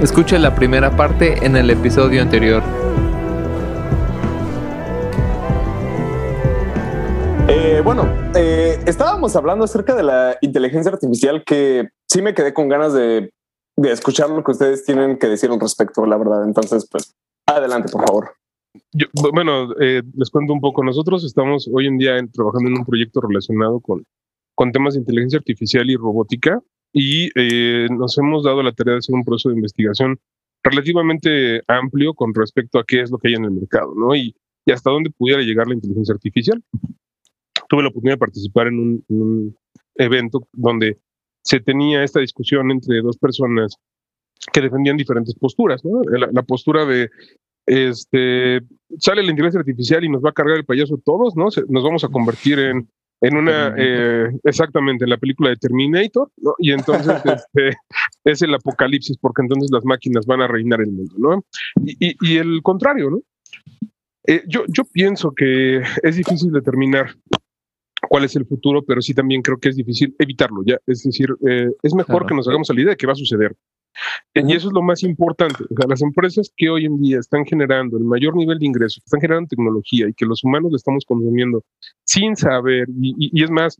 Escuche la primera parte en el episodio anterior. Eh, bueno, eh, estábamos hablando acerca de la inteligencia artificial que sí me quedé con ganas de, de escuchar lo que ustedes tienen que decir al respecto, la verdad. Entonces, pues, adelante, por favor. Yo, bueno, eh, les cuento un poco. Nosotros estamos hoy en día trabajando en un proyecto relacionado con, con temas de inteligencia artificial y robótica y eh, nos hemos dado la tarea de hacer un proceso de investigación relativamente amplio con respecto a qué es lo que hay en el mercado, ¿no? Y, y hasta dónde pudiera llegar la inteligencia artificial tuve la oportunidad de participar en un, evento donde se tenía esta discusión entre dos personas que defendían diferentes posturas, ¿no? La, postura de este sale la inteligencia artificial y nos va a cargar el payaso todos, ¿no? nos vamos a convertir en, en una, eh, exactamente, en la película de Terminator, ¿no? Y entonces este, es el apocalipsis, porque entonces las máquinas van a reinar el mundo, ¿no? Y, y, el contrario, ¿no? Eh, yo, yo pienso que es difícil determinar cuál es el futuro, pero sí también creo que es difícil evitarlo, ¿ya? Es decir, eh, es mejor que nos hagamos a la idea de que va a suceder. Y eso es lo más importante. O sea, las empresas que hoy en día están generando el mayor nivel de ingresos, están generando tecnología y que los humanos le estamos consumiendo sin saber, y es más,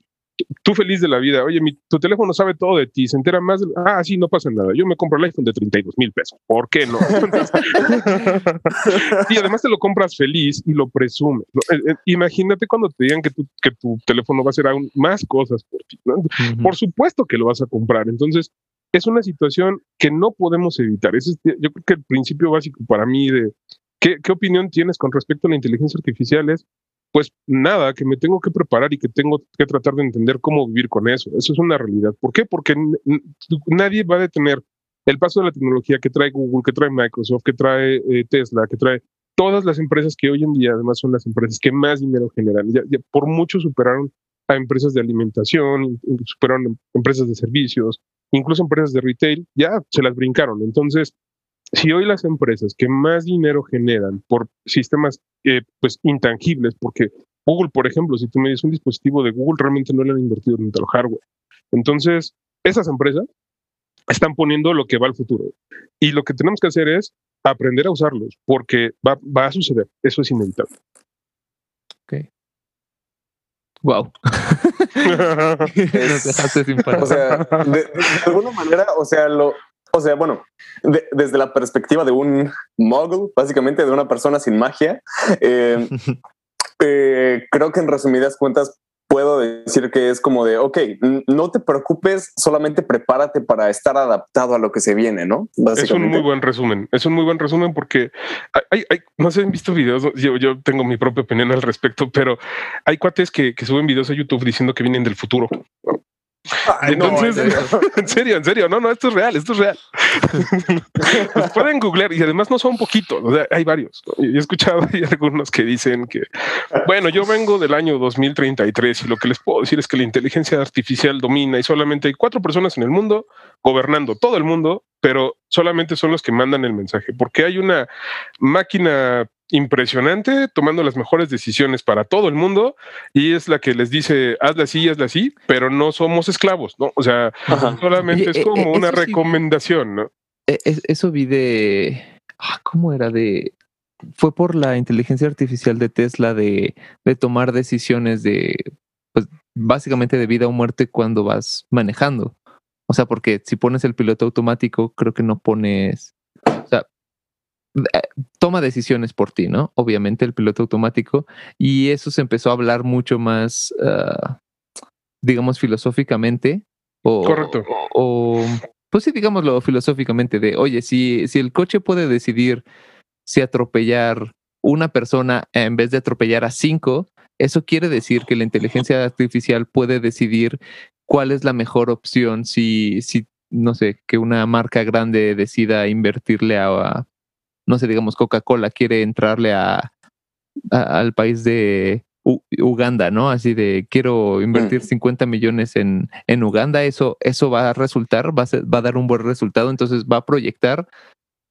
tú feliz de la vida, oye, mi, tu teléfono sabe todo de ti, se entera más, de, ah, sí, no pasa nada, yo me compro el iPhone de 32 mil pesos, ¿por qué no? y además te lo compras feliz y lo presumes. Eh, eh, imagínate cuando te digan que tu, que tu teléfono va a hacer aún más cosas por ti. Por supuesto que lo vas a comprar. Entonces, es una situación que no podemos evitar. Ese yo creo que el principio básico para mí de ¿qué, opinión tienes con respecto a la inteligencia artificial es pues nada, que me tengo que preparar y que tengo que tratar de entender cómo vivir con eso. Eso es una realidad. ¿Por qué? Porque nadie va a detener el paso de la tecnología que trae Google, que trae Microsoft, que trae eh, Tesla, que trae todas las empresas que hoy en día además son las empresas que más dinero generan. Ya, por mucho superaron a empresas de alimentación, superaron empresas de servicios, incluso empresas de retail, ya se las brincaron. Entonces, si hoy las empresas que más dinero generan por sistemas eh, pues intangibles, porque Google, por ejemplo, si tú me dices un dispositivo de Google, realmente no le han invertido en el hardware. Entonces, esas empresas están poniendo lo que va al futuro. Y lo que tenemos que hacer es aprender a usarlos, porque va, va a suceder. Eso es inevitable. Wow. o sea, de, alguna manera, o sea, lo, o sea, bueno, desde la perspectiva de un muggle, básicamente de una persona sin magia, eh, eh, creo que en resumidas cuentas puedo decir que es como de, ok, no te preocupes, solamente prepárate para estar adaptado a lo que se viene, ¿no? Es un muy buen resumen, es un muy buen resumen porque hay, hay no sé, han visto videos, yo, yo, tengo mi propia opinión al respecto, pero hay cuates que, que suben videos a YouTube diciendo que vienen del futuro. Entonces, en, serio? en serio, no, no, esto es real, esto es real. pueden googlear y además no son poquitos, o sea, hay varios. he escuchado hay algunos que dicen que, bueno, yo vengo del año 2033 y lo que les puedo decir es que la inteligencia artificial domina y solamente hay cuatro personas en el mundo gobernando todo el mundo, pero solamente son los que mandan el mensaje, porque hay una máquina impresionante, tomando las mejores decisiones para todo el mundo y es la que les dice, hazla así, hazla así, pero no somos esclavos, ¿no? O sea, solamente es eh, como eh, una recomendación, ¿no? E, eso vi de, ah, ¿cómo era? De, fue por la inteligencia artificial de Tesla de, de tomar decisiones de, pues, básicamente de vida o muerte cuando vas manejando. O sea, porque si pones el piloto automático, creo que no pones, toma decisiones por ti, ¿no? Obviamente el piloto automático. Y eso se empezó a hablar mucho más, ah, digamos, filosóficamente. O, Correcto. O, pues sí, digámoslo filosóficamente, de, oye, si, si el coche puede decidir si atropellar una persona en vez de atropellar a cinco, eso quiere decir que la inteligencia artificial puede decidir cuál es la mejor opción si, si no sé, que una marca grande decida invertirle a, no sé, digamos, Coca-Cola quiere entrarle a, al país de Uganda, ¿no? Así de quiero invertir 50 millones en, en Uganda, eso, eso va a resultar, va a, va a dar un buen resultado, entonces va a proyectar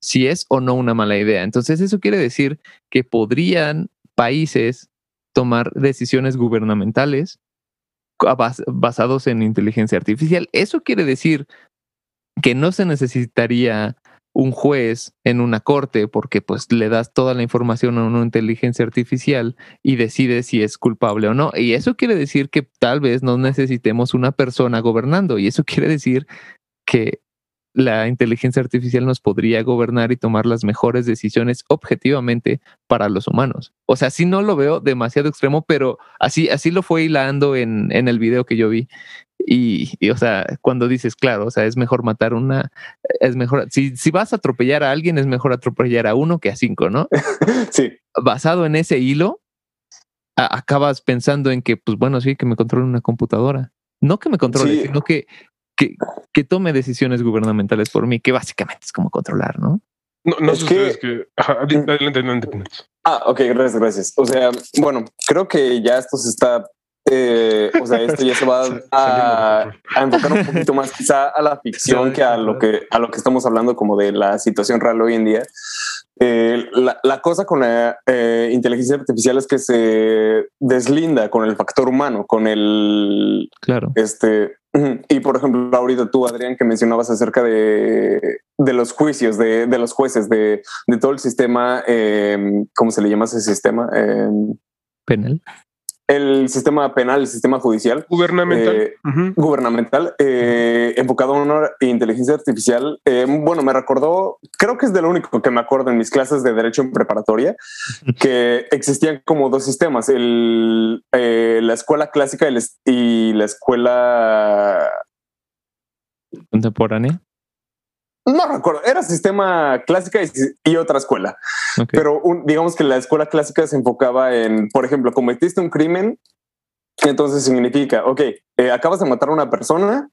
si es o no una mala idea. Entonces eso quiere decir que podrían países tomar decisiones gubernamentales basados en inteligencia artificial. Eso quiere decir que no se necesitaría un juez en una corte porque pues le das toda la información a una inteligencia artificial y decide si es culpable o no. Y eso quiere decir que tal vez no necesitemos una persona gobernando y eso quiere decir que la inteligencia artificial nos podría gobernar y tomar las mejores decisiones objetivamente para los humanos. O sea, sí no lo veo demasiado extremo, pero así, así lo fue hilando en, en el video que yo vi. Y, y, o sea, cuando dices, claro, o sea, es mejor matar una, es mejor, si, si vas a atropellar a alguien, es mejor atropellar a uno que a cinco, ¿no? sí. Basado en ese hilo, a, acabas pensando en que, pues bueno, sí, que me controle una computadora. No que me controle, sí. sino que que, que, tome decisiones gubernamentales por mí, que básicamente es como controlar, ¿no? No, no es que... que... Ajá, adelante, adelante. Ah, ok, gracias, gracias. O sea, bueno, creo que ya esto se está eh, o sea, esto ya se va a, a, enfocar un poquito más quizá a la ficción que a lo que a lo que estamos hablando como de la situación real hoy en día. Eh, la, la, cosa con la eh, inteligencia artificial es que se deslinda con el factor humano, con el claro. este y por ejemplo, ahorita tú, Adrián, que mencionabas acerca de, de los juicios, de, de, los jueces, de, de todo el sistema, eh, ¿cómo se le llama ese sistema? Eh, penal el sistema penal, el sistema judicial. Gubernamental. Eh, uh -huh. Gubernamental, eh, enfocado en una inteligencia artificial. Eh, bueno, me recordó, creo que es de lo único que me acuerdo en mis clases de Derecho en preparatoria, que existían como dos sistemas, el, eh, la escuela clásica y la escuela... Contemporánea. No recuerdo, era sistema clásica y, y otra escuela. Okay. Pero un, digamos que la escuela clásica se enfocaba en, por ejemplo, cometiste un crimen, entonces significa, ok, eh, acabas de matar a una persona,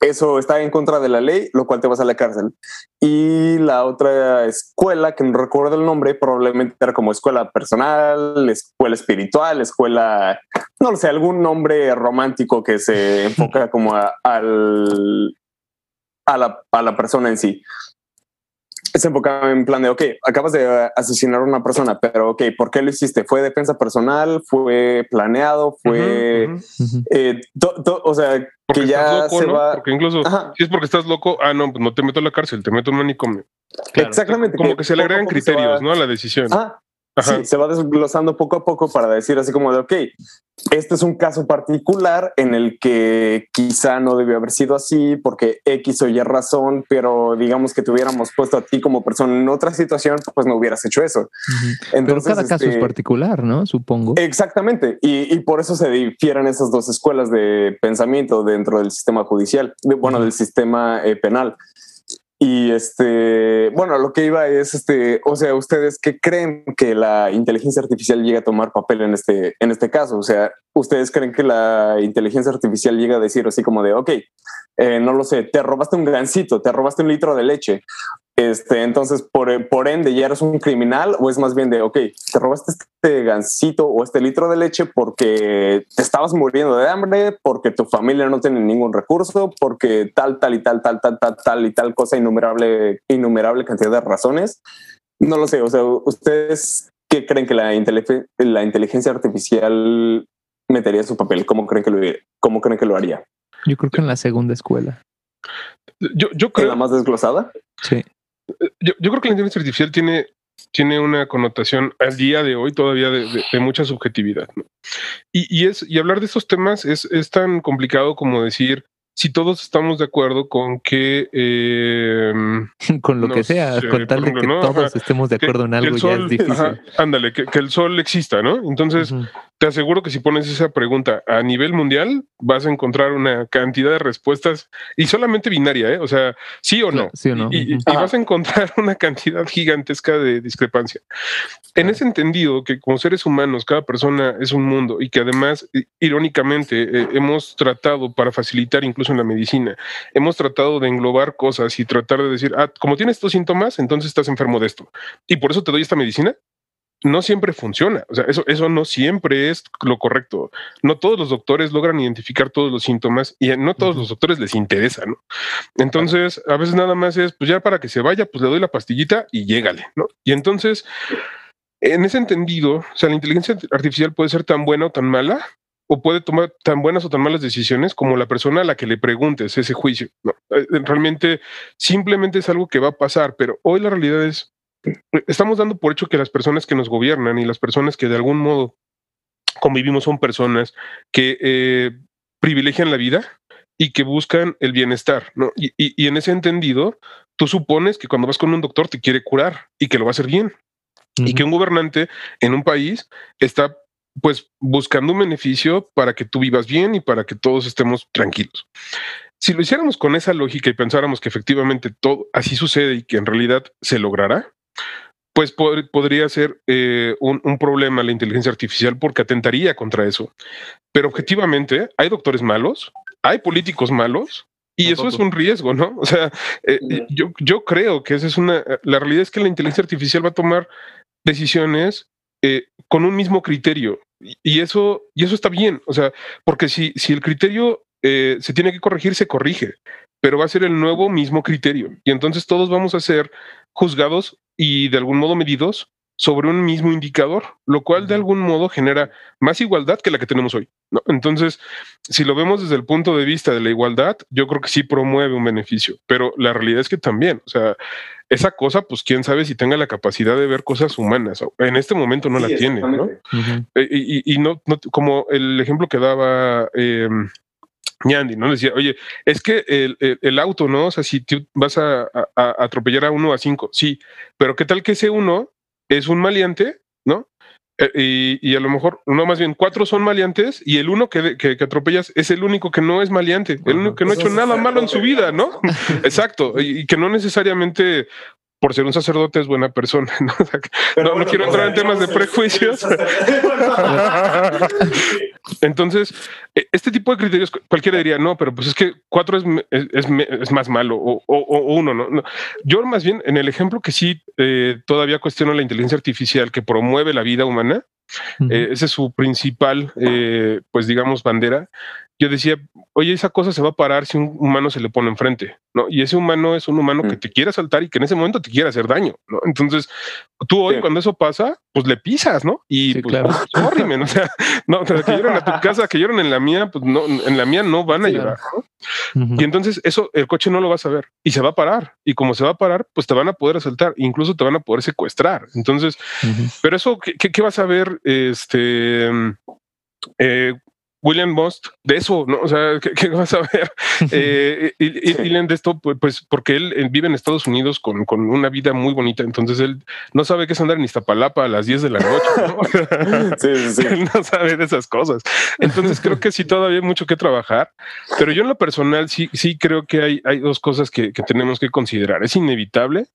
eso está en contra de la ley, lo cual te vas a la cárcel. Y la otra escuela, que no recuerdo el nombre, probablemente era como escuela personal, escuela espiritual, escuela, no lo sé, algún nombre romántico que se enfoca como a, al, a la, a la persona en sí. Se enfocaba en plan de, ok, acabas de asesinar a una persona, pero ok, ¿por qué lo hiciste? ¿Fue defensa personal? ¿Fue planeado? ¿Fue... Uh -huh, uh -huh. Eh, to, to, o sea, porque que ya loco, se ¿no? va... Porque incluso, Ajá. si es porque estás loco, ah, no, pues no te meto a la cárcel, te meto en un manicomio. Claro, Exactamente. Como que, que se le agregan criterios. ¿no? A la decisión. Ah, Sí, se va desglosando poco a poco para decir así como de, ok, este es un caso particular en el que quizá no debió haber sido así porque X o Y razón, pero digamos que te hubiéramos puesto a ti como persona en otra situación, pues no hubieras hecho eso. Uh -huh. Entonces, pero cada caso este, es particular, ¿no? Supongo. Exactamente. Y, y, por eso se difieren esas dos escuelas de pensamiento dentro del sistema judicial, de, bueno, uh -huh. del sistema eh, penal. Y este, bueno, lo que iba es este, o sea, ustedes qué creen que la inteligencia artificial llega a tomar papel en este, en este caso? O sea, ustedes creen que la inteligencia artificial llega a decir así como de, ok, eh, no lo sé, te robaste un gancito, te robaste un litro de leche. Este, entonces, por, por ende, ya eres un criminal o es más bien de, ok, te robaste este gancito o este litro de leche porque te estabas muriendo de hambre, porque tu familia no tiene ningún recurso, porque tal, tal y tal, tal, tal, tal, tal y tal cosa, innumerable, innumerable cantidad de razones. No lo sé, o sea, ustedes qué creen que la, inteligencia, la inteligencia artificial metería su papel? ¿Cómo creen que lo, cómo creen que lo haría? Yo creo que en la segunda escuela. Yo, yo creo. ¿En la más desglosada? Sí. Yo, yo, creo que la inteligencia artificial tiene, tiene una connotación al día de hoy todavía de, mucha subjetividad. y, es, y hablar de estos temas es, es tan complicado como decir si todos estamos de acuerdo con que eh, con lo que sea, sé, con tal ejemplo, de que ¿no? todos ajá, estemos de acuerdo que, en algo sol, ya es difícil. Ajá, ándale, que, que, el sol exista, ¿no? Entonces, uh -huh. te aseguro que si pones esa pregunta a nivel mundial, vas a encontrar una cantidad de respuestas y solamente binaria, ¿eh? O sea, sí o no. Sí o no. Y, uh -huh. y vas a encontrar una cantidad gigantesca de discrepancia. En ese entendido, que como seres humanos, cada persona es un mundo y que además, irónicamente, eh, hemos tratado para facilitar incluso en la medicina, hemos tratado de englobar cosas y tratar de decir, ah, como tienes estos síntomas, entonces estás enfermo de esto. Y por eso te doy esta medicina. No siempre funciona. O sea, eso, eso no siempre es lo correcto. No todos los doctores logran identificar todos los síntomas y no todos uh -huh. los doctores les interesa, ¿no? Entonces, a veces nada más es, pues ya para que se vaya, pues le doy la pastillita y llégale, ¿no? Y entonces, en ese entendido, o sea, la inteligencia artificial puede ser tan buena o tan mala o puede tomar tan buenas o tan malas decisiones como la persona a la que le preguntes ese juicio. Eh, realmente simplemente es algo que va a pasar, pero hoy la realidad es, estamos dando por hecho que las personas que nos gobiernan y las personas que de algún modo convivimos son personas que eh, privilegian la vida y que buscan el bienestar, ¿no? Y, y, en ese entendido, tú supones que cuando vas con un doctor te quiere curar y que lo va a hacer bien. Y que un gobernante en un país está pues buscando un beneficio para que tú vivas bien y para que todos estemos tranquilos. Si lo hiciéramos con esa lógica y pensáramos que efectivamente todo así sucede y que en realidad se logrará, pues podría ser eh, un, problema la inteligencia artificial porque atentaría contra eso. Pero objetivamente hay doctores malos, hay políticos malos y eso es un riesgo, ¿no? O sea, eh, yo, yo creo que esa es una, la realidad es que la inteligencia artificial va a tomar decisiones eh, con un mismo criterio. Y eso, y eso está bien, o sea, porque si, si el criterio eh, se tiene que corregir, se corrige, pero va a ser el nuevo mismo criterio. Y entonces todos vamos a ser juzgados y de algún modo medidos sobre un mismo indicador, lo cual de algún modo genera más igualdad que la que tenemos hoy. ¿no? Entonces, si lo vemos desde el punto de vista de la igualdad, yo creo que sí promueve un beneficio, pero la realidad es que también, o sea, esa cosa, pues quién sabe si tenga la capacidad de ver cosas humanas. En este momento no la tiene, ¿no? Eh, y, no, como el ejemplo que daba eh, Ñandi, ¿no? Decía, oye, es que el, auto, ¿no? O sea, si tú vas a, atropellar a uno a cinco, sí, pero ¿qué tal que ese uno es un maleante, ¿no? Eh, y, a lo mejor, no más bien, cuatro son maleantes y el uno que, que, atropellas es el único que no es maleante, el único que no ha hecho nada malo en su vida, ¿no? Exacto, y, que no necesariamente por ser un sacerdote es buena persona. No, no, quiero entrar en temas de prejuicios. Entonces, e, este tipo de criterios, cualquiera diría, no, pero pues es que cuatro es, es, más malo o, uno, ¿no? Yo más bien, en el ejemplo que sí eh, todavía cuestiono la inteligencia artificial que promueve la vida humana, eh, esa es su principal, eh, pues digamos, bandera yo decía, oye, esa cosa se va a parar si un humano se le pone enfrente, ¿no? Y ese humano es un humano que mm. te quiere saltar y que en ese momento te quiere hacer daño, ¿no? Entonces, tú hoy, cuando eso pasa, pues le pisas, ¿no? Y pues, claro. sorry, o sea, no, que lloran a tu casa, que lloran en la mía, pues no, en la mía no van a llorar, ¿no? Y entonces eso, el coche no lo vas a ver y se va a parar. Y como se va a parar, pues te van a poder asaltar, incluso te van a poder secuestrar. Entonces, pero eso, ¿qué, qué, vas a ver? Este, eh, William Most de eso, ¿no? O sea, ¿qué, vas a ver? eh, y, de esto, pues, porque él, vive en Estados Unidos con, con, una vida muy bonita, entonces él no sabe qué es andar en Iztapalapa a las 10 de la noche, ¿no? sí, sí, él no sabe de esas cosas. Entonces creo que sí todavía hay mucho que trabajar, pero yo en lo personal sí, sí creo que hay, hay dos cosas que, que tenemos que considerar. Es inevitable,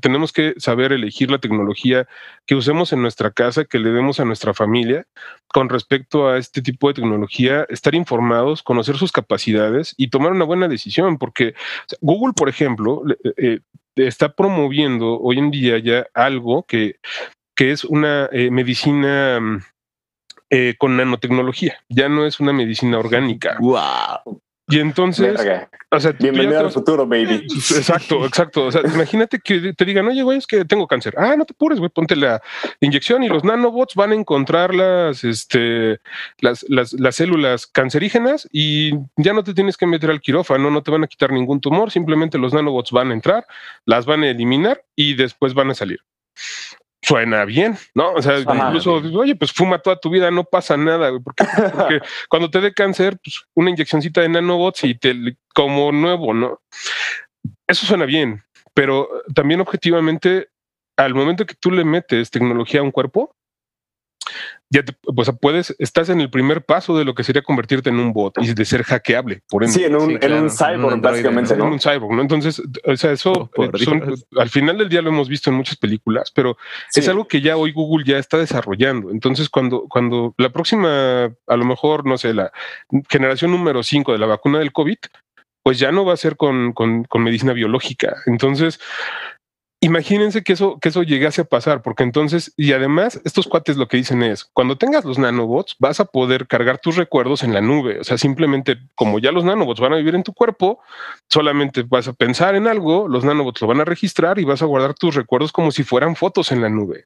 tenemos que saber elegir la tecnología que usemos en nuestra casa, que le demos a nuestra familia con respecto a este tipo de tecnología, estar informados, conocer sus capacidades y tomar una buena decisión, porque Google, por ejemplo, eh, eh, está promoviendo hoy en día ya algo que, que es una eh, medicina mm, con nanotecnología, ya no es una medicina orgánica. Wow. Y entonces, o sea, bienvenido al futuro, baby. Exacto, exacto. O sea, imagínate que te digan, oye, güey, es que tengo cáncer. Ah, no te apures, güey, ponte la inyección y los nanobots van a encontrar las, este, las, las, las células cancerígenas y ya no te tienes que meter al quirófano, no te van a quitar ningún tumor, simplemente los nanobots van a entrar, las van a eliminar y después van a salir suena bien, ¿no? O sea, incluso, oye, pues fuma toda tu vida, no pasa nada, Porque, cuando te dé cáncer, pues una inyeccióncita de nanobots y te como nuevo, ¿no? Eso suena bien, pero también objetivamente, al momento que tú le metes tecnología a un cuerpo, ya te, pues puedes, estás en el primer paso de lo que sería convertirte en un bot y de ser hackeable. Por ende. Sí, en un, en un cyborg, básicamente. ¿no? En un cyborg, ¿no? Entonces, o sea, eso eh, al final del día lo hemos visto en muchas películas, pero es algo que ya hoy Google ya está desarrollando. Entonces, cuando, cuando la próxima, a lo mejor, no sé, la generación número 5 de la vacuna del COVID, pues ya no va a ser con, con, con medicina biológica. Entonces, imagínense que eso, que eso llegase a pasar, porque entonces, y además, estos cuates lo que dicen es, cuando tengas los nanobots, vas a poder cargar tus recuerdos en la nube. O sea, simplemente como ya los nanobots van a vivir en tu cuerpo, solamente vas a pensar en algo, los nanobots lo van a registrar y vas a guardar tus recuerdos como si fueran fotos en la nube.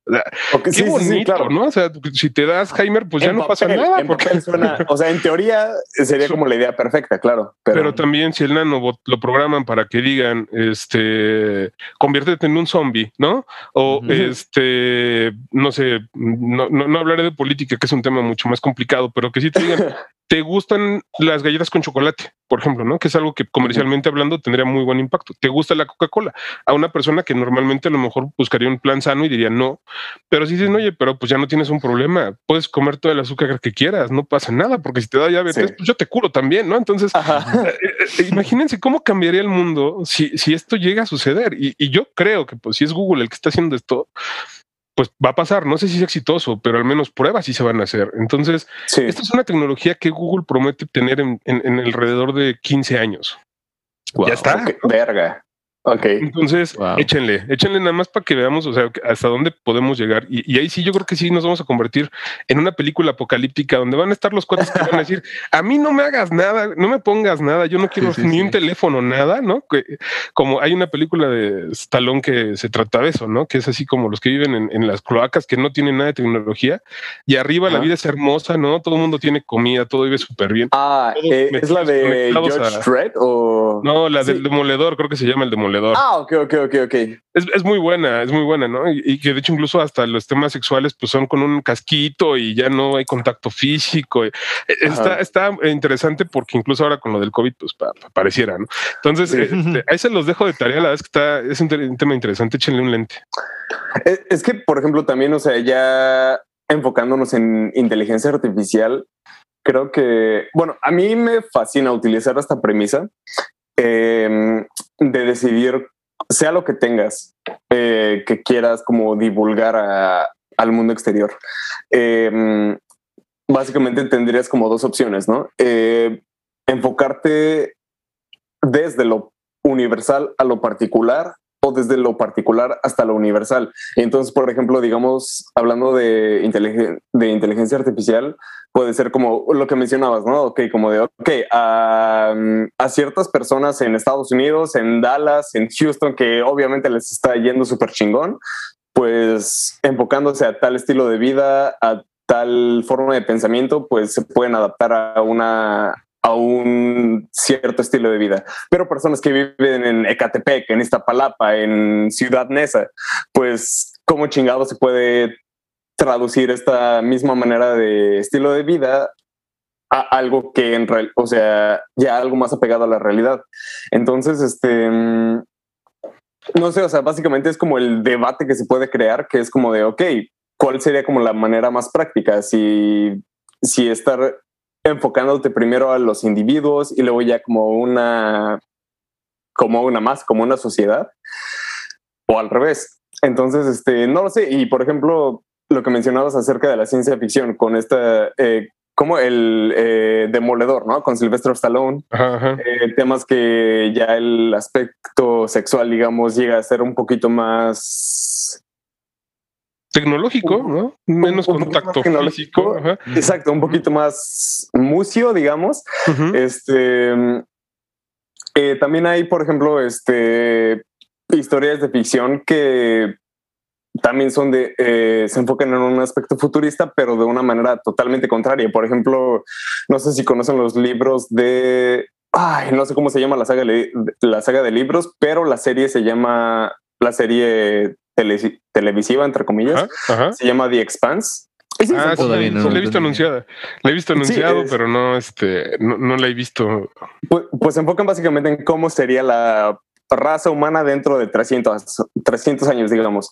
qué bonito, ¿no? O sea, si te das Heimer, pues ya no pasa nada. Porque... Suena, o sea, en teoría sería como la idea perfecta, claro. Pero... pero también si el nanobot lo programan para que digan, este, conviértete en un zombie, ¿no? O este, no sé, no, no, hablaré de política, que es un tema mucho más complicado, pero que sí te digan, ¿te gustan las galletas con chocolate? Por ejemplo, ¿no? Que es algo que comercialmente hablando tendría muy buen impacto. ¿Te gusta la Coca-Cola? A una persona que normalmente a lo mejor buscaría un plan sano y diría no. Pero si dicen, oye, pero pues ya no tienes un problema, puedes comer todo el azúcar que quieras, no pasa nada, porque si te da diabetes, pues yo te curo también, ¿no? Entonces, eh, eh, imagínense cómo cambiaría el mundo si, si esto llega a suceder. Y, y yo creo que pues si es Google el que está haciendo esto, pues va a pasar. No sé si es exitoso, pero al menos pruebas sí se van a hacer. Entonces, esta es una tecnología que Google promete tener en, alrededor de 15 años. Ya está. verga. Ok. Entonces, échenle, échenle nada más para que veamos, o sea, hasta dónde podemos llegar. Y, ahí sí, yo creo que sí nos vamos a convertir en una película apocalíptica donde van a estar los cuates que van a decir, a mí no me hagas nada, no me pongas nada, yo no quiero ni un teléfono, nada, ¿no? Que, como hay una película de Stallone que se trata de eso, ¿no? Que es así como los que viven en, las cloacas que no tienen nada de tecnología y arriba la vida es hermosa, ¿no? Todo el mundo tiene comida, todo vive súper bien. Ah, eh, ¿es la de George o...? No, la del demoledor, creo que se llama el demoledor. Ah, ok, ok, ok, ok. Es, muy buena, es muy buena, ¿no? Y, que de hecho incluso hasta los temas sexuales pues son con un casquito y ya no hay contacto físico. E, está, está interesante porque incluso ahora con lo del COVID pues pareciera, ¿no? Entonces, este, ahí se los dejo de tarea, la verdad es que está, es un, tema interesante, échenle un lente. Es, es que, por ejemplo, también, o sea, ya enfocándonos en inteligencia artificial, creo que, bueno, a mí me fascina utilizar esta premisa Em, de decidir, sea lo que tengas, eh, que quieras como divulgar al mundo exterior. Em, básicamente tendrías como dos opciones, ¿no? Eh, enfocarte desde lo universal a lo particular o desde lo particular hasta lo universal. Entonces, por ejemplo, digamos, hablando de, de inteligencia artificial, puede ser como lo que mencionabas, ¿no? Ok, como de, ok, a, a, ciertas personas en Estados Unidos, en Dallas, en Houston, que obviamente les está yendo súper chingón, pues enfocándose a tal estilo de vida, a tal forma de pensamiento, pues se pueden adaptar a una a un cierto estilo de vida. Pero personas que viven en Ecatepec, en Iztapalapa, en Ciudad Neza, pues cómo chingado se puede traducir esta misma manera de estilo de vida a algo que en real, o sea, ya algo más apegado a la realidad. Entonces, este, no sé, o sea, básicamente es como el debate que se puede crear, que es como de, ok, ¿cuál sería como la manera más práctica? Si, si estar enfocándote primero a los individuos y luego ya como una, como una más, como una sociedad, o al revés. Entonces, este, no lo sé. Y por ejemplo, lo que mencionabas acerca de la ciencia ficción con esta, eh, como el eh, demoledor, ¿no? Con Sylvester Stallone, eh, temas que ya el aspecto sexual, digamos, llega a ser un poquito más tecnológico, ¿no? Menos contacto físico. Exacto, un poquito más mucio, digamos. Este también hay, por ejemplo, este historias de ficción que también son de, eh, se enfocan en un aspecto futurista, pero de una manera totalmente contraria. Por ejemplo, no sé si conocen los libros de, ay, no sé cómo se llama la saga, la saga de libros, pero la serie se llama, la serie televisiva, entre comillas, se llama The Expanse. ah, sí, la he visto anunciada. La he visto anunciado, pero no, este, no, no, la he visto. Pues, pues se enfocan básicamente en cómo sería la raza humana dentro de 300, 300 años, digamos.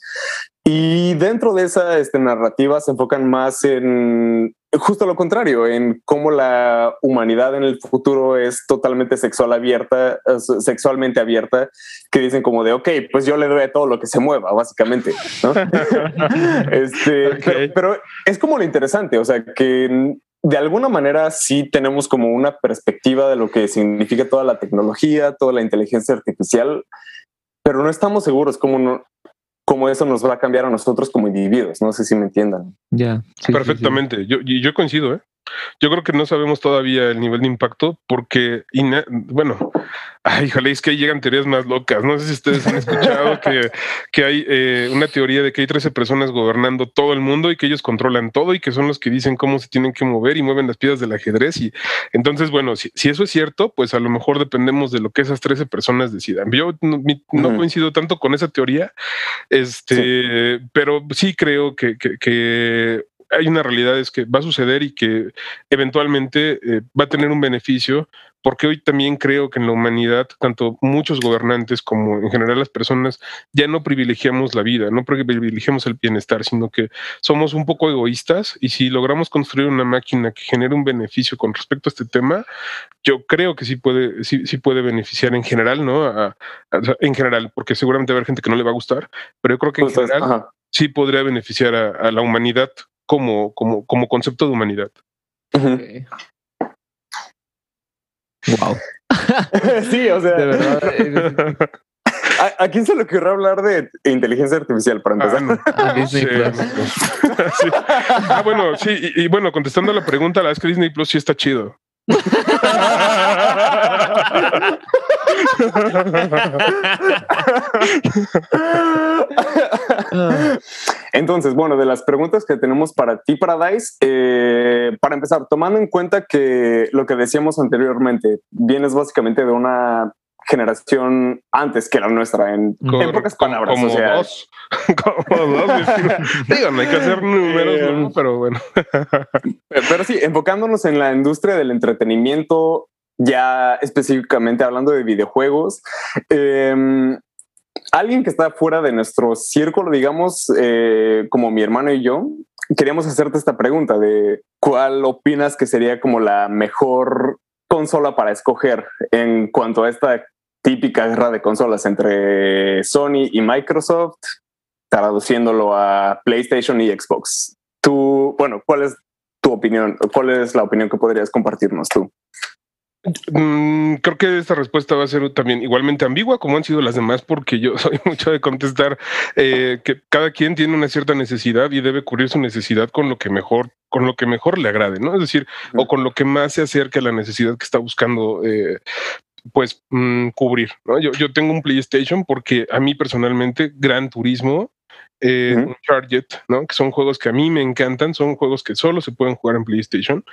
Y dentro de esa este, narrativa se enfocan más en justo lo contrario, en cómo la humanidad en el futuro es totalmente sexual abierta, sexualmente abierta, que dicen como de, ok, pues yo le doy a todo lo que se mueva, básicamente. este, pero es como lo interesante, o sea, que de alguna manera sí tenemos como una perspectiva de lo que significa toda la tecnología, toda la inteligencia artificial, pero no estamos seguros cómo no, cómo eso nos va a cambiar a nosotros como individuos. No sé si me entiendan. Ya. Perfectamente. Yo, yo coincido, ¿eh? Yo creo que no sabemos todavía el nivel de impacto porque, bueno, ay, es que ahí llegan teorías más locas. No sé si ustedes han escuchado que, que hay eh, una teoría de que hay 13 personas gobernando todo el mundo y que ellos controlan todo y que son los que dicen cómo se tienen que mover y mueven las piedras del ajedrez. Y entonces, bueno, si, eso es cierto, pues a lo mejor dependemos de lo que esas 13 personas decidan. Yo no, coincido tanto con esa teoría, este, pero sí creo que, que hay una realidad es que va a suceder y que eventualmente eh, va a tener un beneficio, porque hoy también creo que en la humanidad, tanto muchos gobernantes como en general las personas, ya no privilegiamos la vida, no privilegiamos el bienestar, sino que somos un poco egoístas y si logramos construir una máquina que genere un beneficio con respecto a este tema, yo creo que sí puede, sí, sí puede beneficiar en general, ¿no? en general, porque seguramente va a haber gente que no le va a gustar, pero yo creo que en pues, general sí podría beneficiar a la humanidad como, como, como concepto de humanidad. Wow. sí, o sea. De verdad. ¿A, quién se le ocurrió hablar de inteligencia artificial para empezar? Ah, Disney Plus. Ah, bueno, sí, y, y, bueno, contestando a la pregunta, la vez que Disney Plus sí está chido. Entonces, bueno, de las preguntas que tenemos para ti, Paradise, eh, para empezar, tomando en cuenta que lo que decíamos anteriormente, vienes básicamente de una generación antes que la nuestra, en, pocas palabras. Como o sea, dos. como dos. Digo, no hay que hacer números, pero bueno. pero sí, enfocándonos en la industria del entretenimiento, ya específicamente hablando de videojuegos, em, alguien que está fuera de nuestro círculo, digamos, eh, como mi hermano y yo, queríamos hacerte esta pregunta de cuál opinas que sería como la mejor consola para escoger en cuanto a esta típica guerra de consolas entre Sony y Microsoft, traduciéndolo a PlayStation y Xbox. Tú, bueno, ¿cuál es tu opinión? ¿Cuál es la opinión que podrías compartirnos tú? Mm, creo que esta respuesta va a ser también igualmente ambigua como han sido las demás, porque yo soy mucho de contestar eh, que cada quien tiene una cierta necesidad y debe cubrir su necesidad con lo que mejor, con lo que mejor le agrade, ¿no? Es decir, o con lo que más se acerque a la necesidad que está buscando eh, pues mm, cubrir. ¿no? Yo, yo tengo un PlayStation porque a mí personalmente Gran Turismo, eh, ¿no? que son juegos que a mí me encantan, son juegos que solo se pueden jugar en PlayStation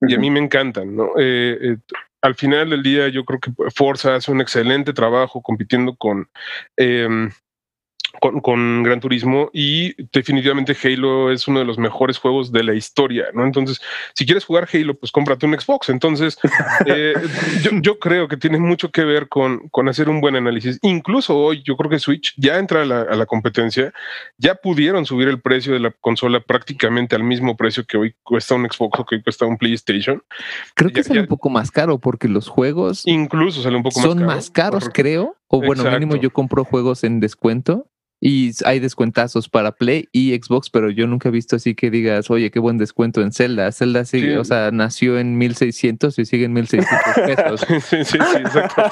y a mí me encantan. ¿no? Eh, eh, al final del día yo creo que Forza hace un excelente trabajo compitiendo con... Con, Gran Turismo y definitivamente Halo es uno de los mejores juegos de la historia, ¿no? Entonces, si quieres jugar Halo, pues cómprate un Xbox. Entonces, eh, yo, creo que tiene mucho que ver con, con hacer un buen análisis. Incluso hoy, yo creo que Switch ya entra a la, competencia, ya pudieron subir el precio de la consola prácticamente al mismo precio que hoy cuesta un Xbox o que cuesta un PlayStation. Creo que sale un poco más caro porque los juegos incluso sale un poco más son más caros, creo. O bueno, mínimo yo compro juegos en descuento y hay descuentazos para Play y Xbox, pero yo nunca he visto así que digas, oye, qué buen descuento en Zelda. Zelda sigue, o sea, nació en 1600 y sigue en 1600 pesos. sí, sí, sí, exacto.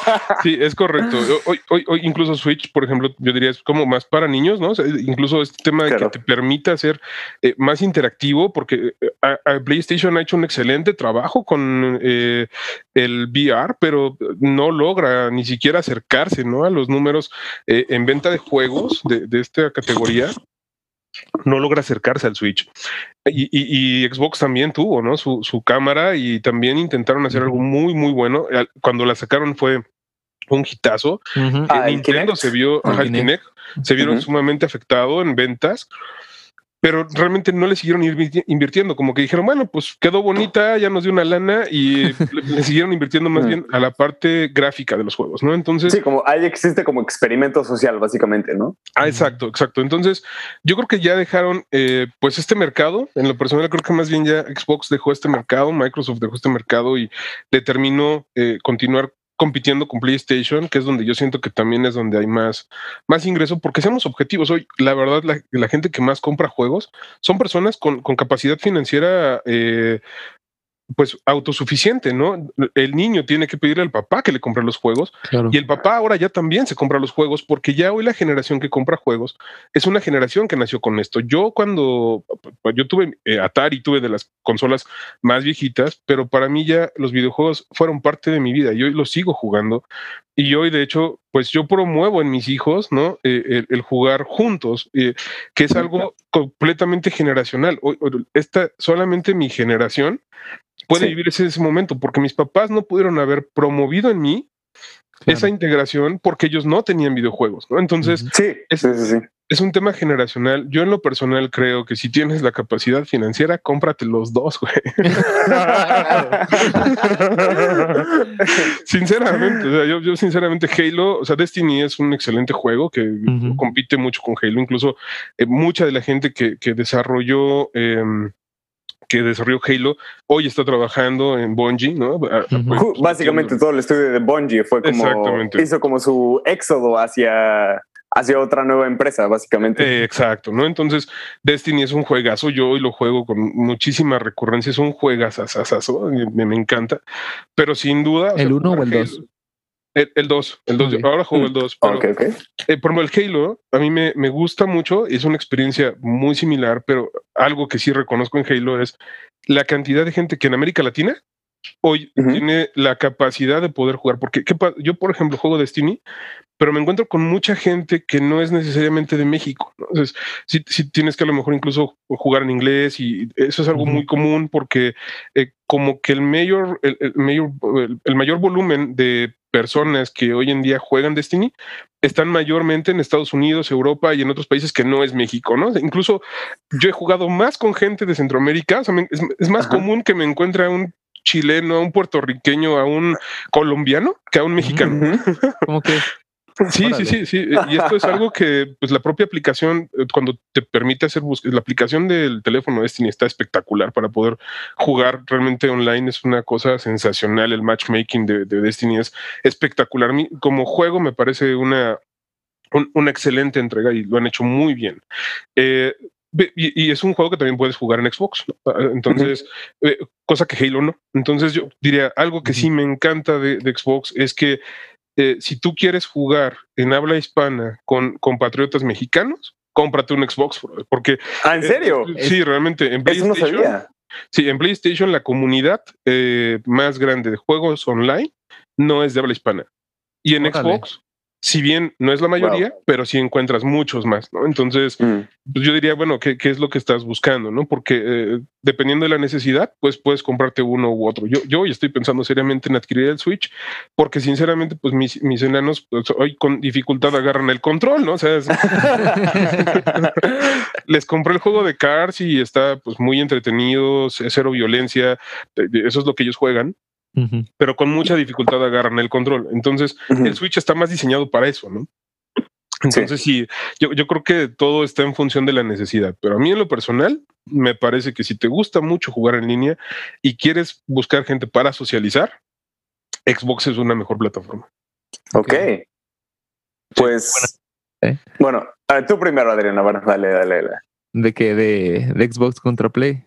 Sí, es correcto. Hoy, hoy, hoy, incluso Switch, por ejemplo, yo diría es como más para niños, ¿no? incluso este tema de que te permita ser eh, más interactivo, porque eh, PlayStation ha hecho un excelente trabajo con eh, el VR, pero no logra ni siquiera acercarse, ¿no? A los números en venta de juegos de de, esta categoría no logra acercarse al Switch. Y, Xbox también tuvo, ¿no? Su, su, cámara y también intentaron hacer algo muy, muy bueno. Cuando la sacaron fue un hitazo. Ah, Nintendo se vio, se vieron sumamente afectado en ventas pero realmente no le siguieron invirtiendo, como que dijeron, bueno, pues quedó bonita, ya nos dio una lana y le, siguieron invirtiendo más bien a la parte gráfica de los juegos, ¿no? Entonces... Sí, como ahí existe como experimento social, básicamente, ¿no? Ah, exacto, exacto. Entonces, yo creo que ya dejaron, eh, pues, este mercado, en lo personal creo que más bien ya Xbox dejó este mercado, Microsoft dejó este mercado y determinó eh, continuar compitiendo con PlayStation, que es donde yo siento que también es donde hay más, más ingreso, porque seamos objetivos. Hoy, la verdad, la, gente que más compra juegos son personas con, capacidad financiera eh, pues autosuficiente, ¿no? El niño tiene que pedirle al papá que le compre los juegos y el papá ahora ya también se compra los juegos porque ya hoy la generación que compra juegos es una generación que nació con esto. Yo cuando yo tuve eh, Atari, tuve de las consolas más viejitas, pero para mí ya los videojuegos fueron parte de mi vida y hoy los sigo jugando y hoy de hecho pues yo promuevo en mis hijos, ¿no? Eh, el, jugar juntos, eh, que es algo completamente generacional. esta solamente mi generación puede vivir ese, ese, momento, porque mis papás no pudieron haber promovido en mí esa integración porque ellos no tenían videojuegos, ¿no? Entonces, sí, es, es un tema generacional. Yo en lo personal creo que si tienes la capacidad financiera, cómprate los dos, güey. sinceramente, o sea, yo, yo, sinceramente Halo, o sea, Destiny es un excelente juego que compite mucho con Halo. Incluso eh, mucha de la gente que, que desarrolló em, que desarrolló Halo, hoy está trabajando en Bungie, ¿no? Pues, básicamente todo el estudio de Bungie fue como hizo como su éxodo hacia hacia otra nueva empresa, básicamente. Eh, exacto, ¿no? Entonces, Destiny es un juegazo. Yo hoy lo juego con muchísima recurrencia. Es un juegazo, me, me encanta. Pero sin duda. ¿El 1 o el 2? El 2, el 2. Ahora juego el 2. Pero, okay, okay. Eh, por el Halo, a mí me, me gusta mucho. Es una experiencia muy similar, pero algo que sí reconozco en Halo es la cantidad de gente que en América Latina hoy tiene la capacidad de poder jugar. Porque yo, por ejemplo, juego Destiny, pero me encuentro con mucha gente que no es necesariamente de México. Entonces, sí, tienes que a lo mejor incluso jugar en inglés y eso es algo muy común porque eh, como que el mayor, el, mayor, el, mayor volumen de personas que hoy en día juegan Destiny están mayormente en Estados Unidos, Europa y en otros países que no es México, ¿no? Incluso yo he jugado más con gente de Centroamérica, es, más común que me encuentre a un chileno, a un puertorriqueño, a un colombiano que a un mexicano. Como que Sí, sí, sí, sí. Y esto es algo que pues, la propia aplicación, eh, cuando te permite hacer búsqueda, la aplicación del teléfono Destiny está espectacular para poder jugar realmente online. Es una cosa sensacional. El matchmaking de, Destiny es espectacular. Como juego me parece una, una excelente entrega y lo han hecho muy bien. Eh, y, es un juego que también puedes jugar en Xbox. Ah, entonces, eh, cosa que Halo no. Entonces, yo diría algo que sí me encanta de, Xbox es que eh, si tú quieres jugar en habla hispana con compatriotas mexicanos, cómprate un Xbox, porque. ¿Ah, en serio? sí, realmente. En PlayStation. Sí, en PlayStation la comunidad más grande de juegos online no es de habla hispana. Y en Xbox si bien no es la mayoría, pero sí encuentras muchos más, ¿no? Entonces, mm. pues yo diría, bueno, ¿qué, ¿qué, es lo que estás buscando, no? Porque eh, dependiendo de la necesidad, pues puedes comprarte uno u otro. Yo, yo hoy estoy pensando seriamente en adquirir el Switch, porque sinceramente, pues mis, mis enanos pues, hoy con dificultad agarran el control, ¿no? O sea, les compré el juego de Cars y está pues muy entretenido, cero violencia, eso es lo que ellos juegan pero con mucha dificultad agarran el control. Entonces, el Switch está más diseñado para eso, ¿no? Entonces, sí, yo, yo, creo que todo está en función de la necesidad, pero a mí en lo personal me parece que si te gusta mucho jugar en línea y quieres buscar gente para socializar, Xbox es una mejor plataforma. Ok. Pues, bueno, ¿eh? tú primero, Adriana, dale, dale, dale. ¿De qué? ¿De, de Xbox contra Play?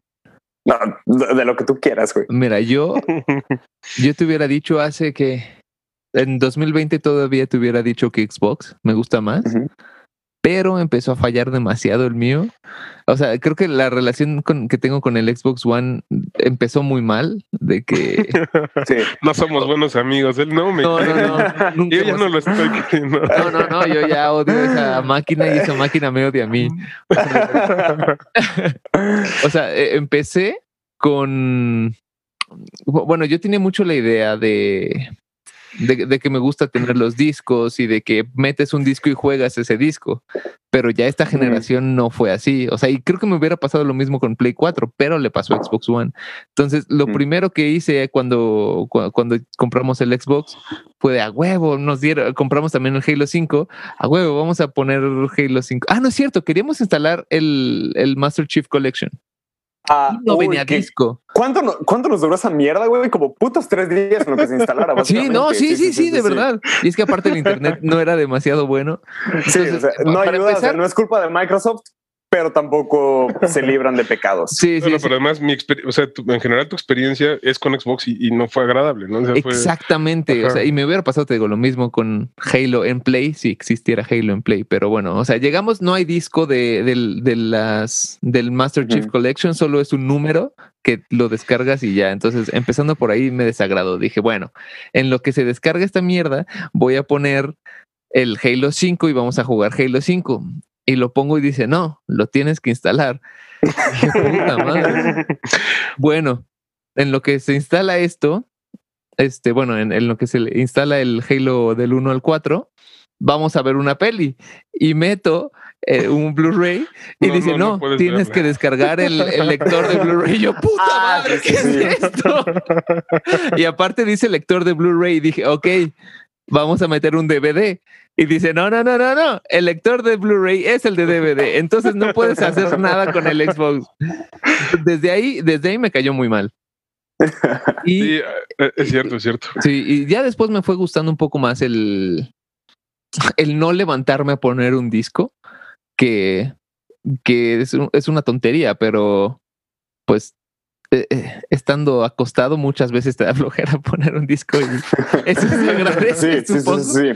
No, de lo que tú quieras, güey. Mira, yo, yo te hubiera dicho hace que en 2020 todavía te hubiera dicho que Xbox me gusta más, pero empezó a fallar demasiado el mío. O sea, creo que la relación con, que tengo con el Xbox One empezó muy mal, de que no somos buenos amigos. Él no me. No, no, no. yo ya no lo estoy queriendo. No, no, no. Yo ya odio esa máquina y esa máquina me odia a mí. o sea, e, empecé con. Bueno, yo tenía mucho la idea de de, que me gusta tener los discos y de que metes un disco y juegas ese disco. Pero ya esta generación no fue así. O sea, y creo que me hubiera pasado lo mismo con Play 4, pero le pasó a Xbox One. Entonces, lo primero que hice cuando, cuando, compramos el Xbox fue de a huevo, nos dieron, compramos también el Halo 5, a huevo, vamos a poner Halo 5. Ah, no es cierto, queríamos instalar el, el Master Chief Collection. Ah, no venía disco. ¿Cuánto, ¿Cuánto nos duró esa mierda, güey? Como putos tres días en lo que se instalara. sí, no, sí, sí, sí, de verdad. Y es que aparte el internet no era demasiado bueno. sí, no ayuda, no es culpa de Microsoft, pero tampoco se libran de pecados. Sí, sí, Bueno, sí. pero además, mi o sea, tu- en general tu experiencia es con Xbox y, y no fue agradable, ¿no? O sea, fue- Exactamente, o Ajá. sea, y me hubiera pasado, te digo, lo mismo con Halo en Play, si existiera Halo en Play, pero bueno, o sea, llegamos, no hay disco de, del, de las, del Master Chief. Collection, solo es un número que lo descargas y ya, entonces empezando por ahí me desagradó, dije, bueno, en lo que se descarga esta mierda, voy a poner el Halo 5 y vamos a jugar Halo 5. Y lo pongo y dice, no, lo tienes que instalar. Dije, puta madre. Bueno, en lo que se instala esto, este, bueno, en, en lo que se instala el Halo del 1 al 4, vamos a ver una peli y meto eh, un Blu-ray y No, dice, no, no, no puedes tienes verla". que descargar el, el lector de Blu-ray. Y Yo, puta Ah, madre, sí, ¿qué sí, es esto? y aparte dice lector de Blu-ray y dije, ok, vamos a meter un DVD. Y dice, no, no, no, no, no, el lector de Blu-ray es el de DVD, entonces no puedes hacer nada con el Xbox. Desde ahí, desde ahí me cayó muy mal. Y Sí, eh, es cierto, es cierto. Sí, y ya después me fue gustando un poco más el, el no levantarme a poner un disco, que, que es, un- es una tontería, pero pues eh, eh, estando acostado muchas veces te da flojera poner un disco y eso se agradece, Sí, sí, sí.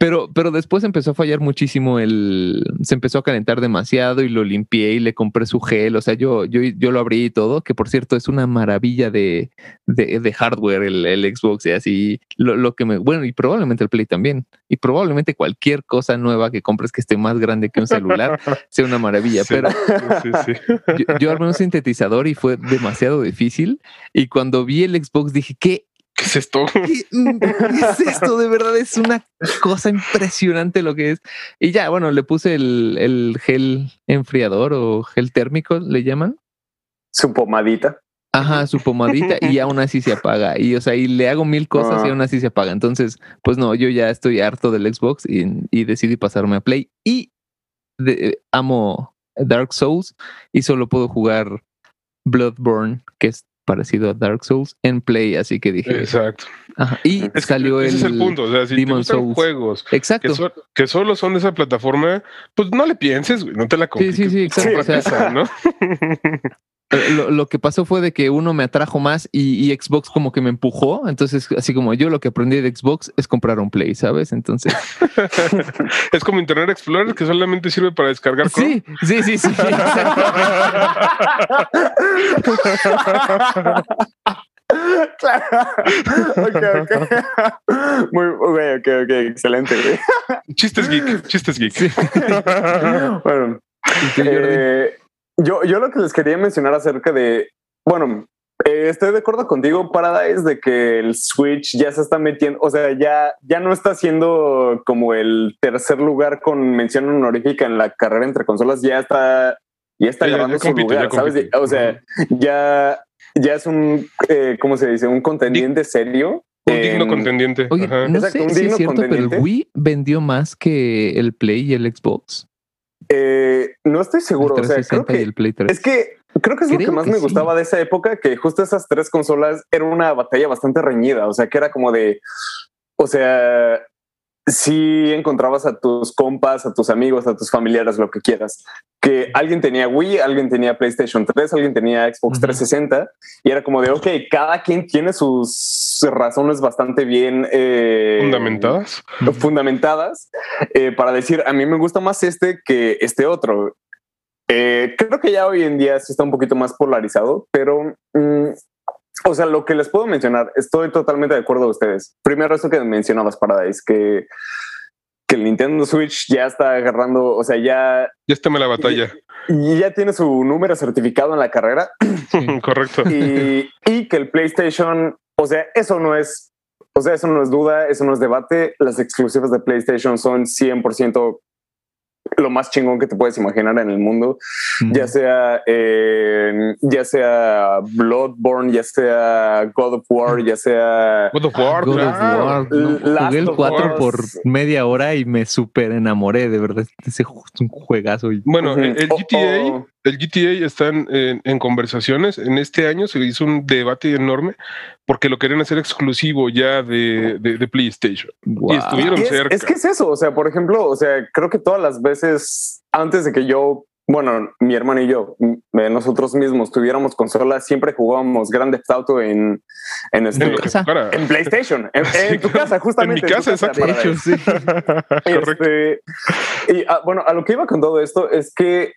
Pero, pero después empezó a fallar muchísimo el. Se empezó a calentar demasiado y lo limpié y le compré su gel. O sea, yo, yo, yo lo abrí y todo, que por cierto es una maravilla de, de, de hardware, el, el Xbox y así. Lo, lo que me. Bueno, y probablemente el Play también. Y probablemente cualquier cosa nueva que compres que esté más grande que un celular sea una maravilla. Sí, Pero sí, sí. yo, yo armé un sintetizador y fue demasiado difícil. Y cuando vi el Xbox dije, ¿qué ¿Qué es esto? ¿Qué, qué es esto? De verdad es una cosa impresionante lo que es. Y ya, bueno, le puse el, el gel enfriador o gel térmico, le llaman. Su pomadita. Ajá, su pomadita y aún así se apaga. Y o sea, y le hago mil cosas y Ah. aún así se apaga. Entonces, pues no, yo ya estoy harto del Xbox y, y decidí pasarme a Play. Y de- amo Dark Souls y solo puedo jugar Bloodborne, que es parecido a Dark Souls, en Play. Así que dije, Exacto. ajá. Y Es que salió ese el. es el punto. O sea, si Demon te Souls. juegos Exacto. que, so- que solo son de esa plataforma, pues no le pienses, güey, no te la Sí, compliques. sí, sí, exacto. Sí, O sea, Esa, ¿no? lo, lo que pasó fue de que uno me atrajo más y, y Xbox como que me empujó. Entonces, así como yo lo que aprendí de Xbox es comprar un Play, ¿sabes? Entonces, es como Internet Explorer que solamente sirve para descargar Chrome. sí, sí, sí, sí. claro. Ok, ok. Muy, ok, ok, ok. Excelente. güey. Chistes geek, chistes geek. Sí. bueno, Y tú, Jordi, eh, yo, yo lo que les quería mencionar acerca de, bueno, eh, estoy de acuerdo contigo, Paradise, de que el Switch ya se está metiendo, o sea, ya, ya no está siendo como el tercer lugar con mención honorífica en la carrera entre consolas, ya está, ya está Ya, agarrando ya su compite, lugar, ¿sabes? compite. O sea, ya, ya es un, eh, ¿cómo se dice? Un contendiente serio. Un digno en- contendiente. Oye, Ajá. no Exacto, sé un si es digno cierto, pero el contendiente. Wii vendió más que el Play y el Xbox. Eh, no estoy El seguro, o sea, creo 360 y que el Play 3. Es que creo que es lo que más que me sí. gustaba de esa época, que justo esas tres consolas era una batalla bastante reñida, o sea, que era como de, o sea, si encontrabas a tus compas, a tus amigos, a tus familiares, lo que quieras, que alguien tenía Wii, alguien tenía PlayStation 3, alguien tenía Xbox Ujú. 360, y era como de, ok, cada quien tiene sus razones bastante bien eh, Fundamentadas. fundamentadas eh, para decir a mí me gusta más este que este otro. Eh, creo que ya hoy en día sí está un poquito más polarizado, pero mm, o sea, lo que les puedo mencionar, estoy totalmente de acuerdo con ustedes. Primero, eso que mencionabas, Paradise, que, que el Nintendo Switch ya está agarrando, o sea, ya, Ya está la batalla. y ya tiene su número certificado en la carrera Correcto. y, y que el PlayStation, o sea, eso no es, o sea, eso no es duda, eso no es debate. Las exclusivas de PlayStation son 100% lo más chingón que te puedes imaginar en el mundo, ya sea, eh, ya sea Bloodborne, ya sea God of War, ya sea God of War, God of. War, no, jugué el of 4 Us. por media hora y me súper enamoré, de verdad. Ese ju- es un juegazo. y- Bueno, el, GTA, el GTA está en, en- en conversaciones. En este año se hizo un debate enorme porque lo querían hacer exclusivo ya de, de- de PlayStation. Estuvieron- Y es, cerca. es que es eso, o sea, por ejemplo, o sea, creo que todas las veces antes de que yo bueno, mi hermano y yo, eh, nosotros mismos tuviéramos consolas, siempre jugábamos Grand Theft Auto en, en, este, tu casa? en PlayStation, en, en tu casa, justamente. En mi casa, exacto. De hecho, sí. Correcto. Este, y ah, bueno, a lo que iba con todo esto es que,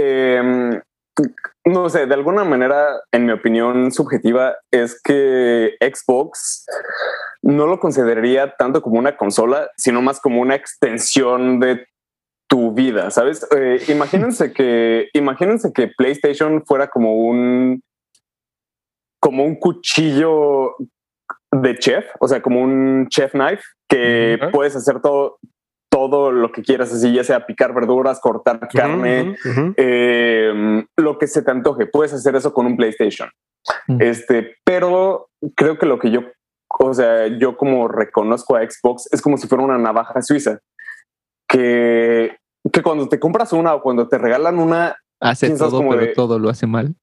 em, no sé, de alguna manera, en mi opinión subjetiva, es que Xbox no lo consideraría tanto como una consola, sino más como una extensión de tu vida, ¿sabes? Eh, imagínense que, imagínense que PlayStation fuera como un, como un cuchillo de chef, o sea, como un chef knife que puedes hacer todo, todo lo que quieras, así ya sea picar verduras, cortar carne, eh, lo que se te antoje. Puedes hacer eso con un PlayStation. Mm. Este, pero creo que lo que yo, o sea, yo como reconozco a Xbox es como si fuera una navaja suiza que, que cuando te compras una o cuando te regalan una, Hace todo, como pero de- todo lo hace mal.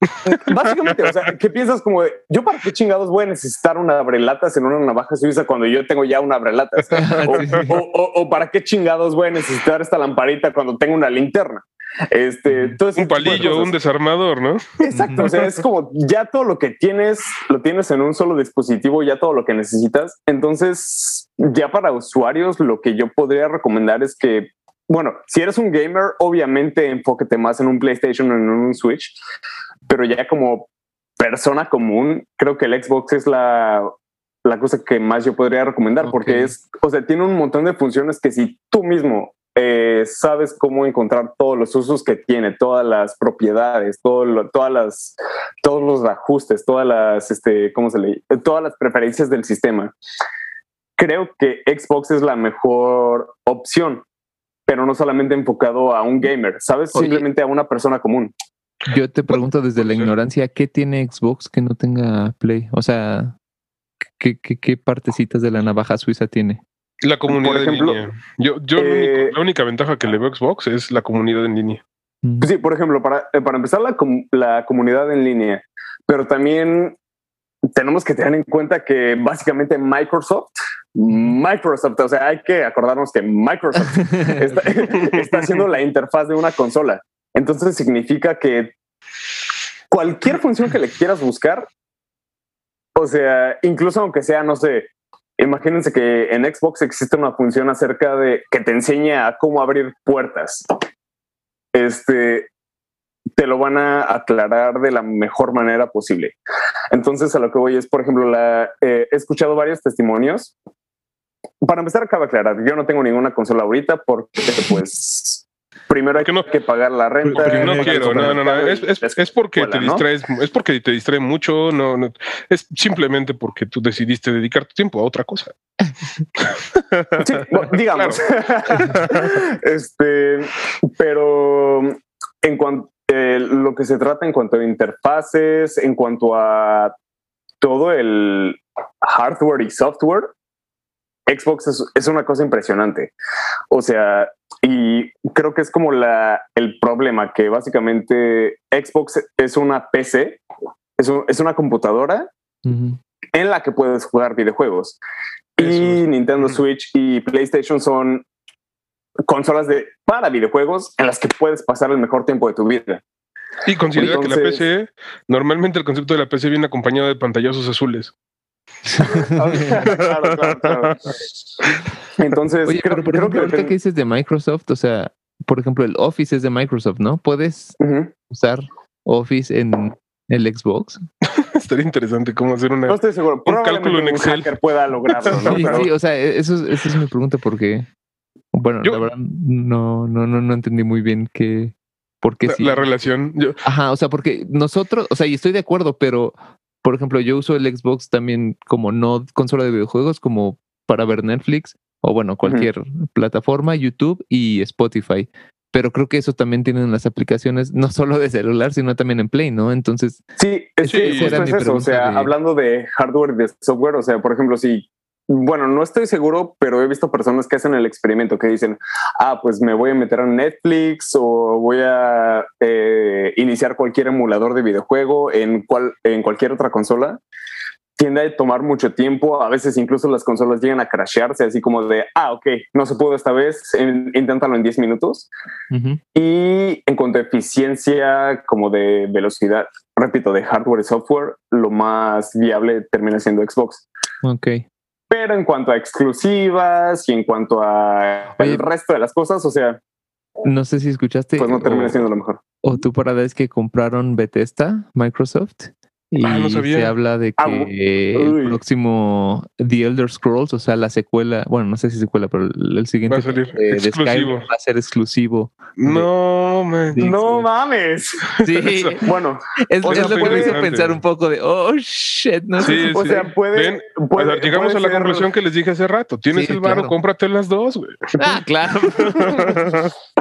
básicamente, o sea, ¿qué piensas como de, yo para qué chingados voy a necesitar una abrelatas en una navaja suiza cuando yo tengo ya una abrelatas? O, Sí, o- o- o para qué chingados voy a necesitar esta lamparita cuando tengo una linterna. Este, todo Un de palillo, un desarmador, ¿no? Exacto, o sea, es como ya todo lo que tienes, lo tienes en un solo dispositivo, ya todo lo que necesitas. Entonces, ya para usuarios, lo que yo podría recomendar es que, bueno, si eres un gamer, obviamente enfóquete más en un PlayStation o en un Switch, pero ya como persona común, creo que el Xbox es la, la cosa que más yo podría recomendar, porque es, o sea, tiene un montón de funciones que si tú mismo eh, sabes cómo encontrar todos los usos que tiene, todas las propiedades, todo lo- todas las, todos los ajustes, todas las, este, ¿cómo se le? Todas las preferencias del sistema. Creo que Xbox es la mejor opción, pero no solamente enfocado a un gamer, ¿sabes? Oye. Simplemente a una persona común. Yo te pregunto desde la ignorancia, ¿qué tiene Xbox que no tenga Play? O sea, ¿qué, qué, qué partecitas de la navaja suiza tiene? La comunidad ejemplo, en línea. Yo, yo eh, la única ventaja que le veo a Xbox es la comunidad en línea. Pues Sí, por ejemplo, para, eh, para empezar la, com- la comunidad en línea, pero también tenemos que tener en cuenta que básicamente Microsoft, Microsoft, o sea, hay que acordarnos que Microsoft está, está haciendo la interfaz de una consola. Entonces significa que cualquier función que le quieras buscar, o sea, incluso aunque sea, no sé, imagínense que en Xbox existe una función acerca de que te enseña a cómo abrir puertas. Este te lo van a aclarar de la mejor manera posible. Entonces, a lo que voy es, por ejemplo, la, eh, he escuchado varios testimonios. Para empezar, acaba de aclarar, yo no tengo ninguna consola ahorita porque, pues, primero hay ¿Por qué no? que pagar la renta. Porque no quiero, no, no, no. Es, es, es porque te distraes, es porque te distrae mucho, no, no. Es simplemente porque tú decidiste dedicar tu tiempo a otra cosa. Sí, bueno, digamos. este, pero en cuanto eh, lo que se trata en cuanto a interfaces, en cuanto a todo el hardware y software, Xbox es, es una cosa impresionante. O sea, y creo que es como la, el problema que básicamente Xbox es una PC, es, un- es una computadora en la que puedes jugar videojuegos. Eso Y. Nintendo. Switch y PlayStation son consolas de para videojuegos en las que puedes pasar el mejor tiempo de tu vida. Y considera que la PC, normalmente el concepto de la PC viene acompañado de pantallazos azules. Claro, claro, claro. Entonces, Oye, creo, pero por creo ejemplo, que ahorita depende- que dices de Microsoft, o sea, por ejemplo, el Office es de Microsoft, ¿no? ¿Puedes usar Office en el Xbox? Estaría interesante cómo hacer una. No estoy seguro. Probablemente cálculo en un Excel. hacker pueda lograrlo, ¿no? Sí, Pero- sí, o sea, e- eso, es- esa es mi pregunta porque, bueno, Yo- la verdad no, no, no, no entendí muy bien qué, por qué la, sí. la relación. Yo, Ajá, o sea, porque nosotros, o sea, y estoy de acuerdo, pero, por ejemplo, yo uso el Xbox también como no consola de videojuegos, como para ver Netflix o bueno, cualquier plataforma, YouTube y Spotify. Pero creo que eso también tienen las aplicaciones, no solo de celular, sino también en Play, ¿no? Entonces, Sí, es Sí, que esa justo era es eso. O sea, de- hablando de hardware y de software, o sea, por ejemplo, si, bueno, no estoy seguro, pero he visto personas que hacen el experimento que dicen, ah, pues me voy a meter a Netflix o voy a eh, iniciar cualquier emulador de videojuego en, cual, en cualquier otra consola. tiende a tomar mucho tiempo. A veces incluso las consolas llegan a crashearse, así como de, ah, ok, no se pudo esta vez, inténtalo en 10 minutos. Y en cuanto a eficiencia, como de velocidad, repito, de hardware y software, lo más viable termina siendo Xbox. Ok. Pero en cuanto a exclusivas y en cuanto a el resto de las cosas, o sea, no sé si escuchaste. Pues no termina siendo lo mejor. O tú para vez que compraron Bethesda, Microsoft. Y ah, se habla de ah, que el próximo The Elder Scrolls, o sea, la secuela, bueno, no sé si secuela, pero el siguiente va a, de, Skyrim va a ser exclusivo. No, no mames. Sí, bueno, es, lo que me hizo pensar un poco de, oh shit, no sé. o sea, puede. llegamos a la conclusión que les dije hace rato: tienes el varo, cómprate las dos, güey. Ah, claro.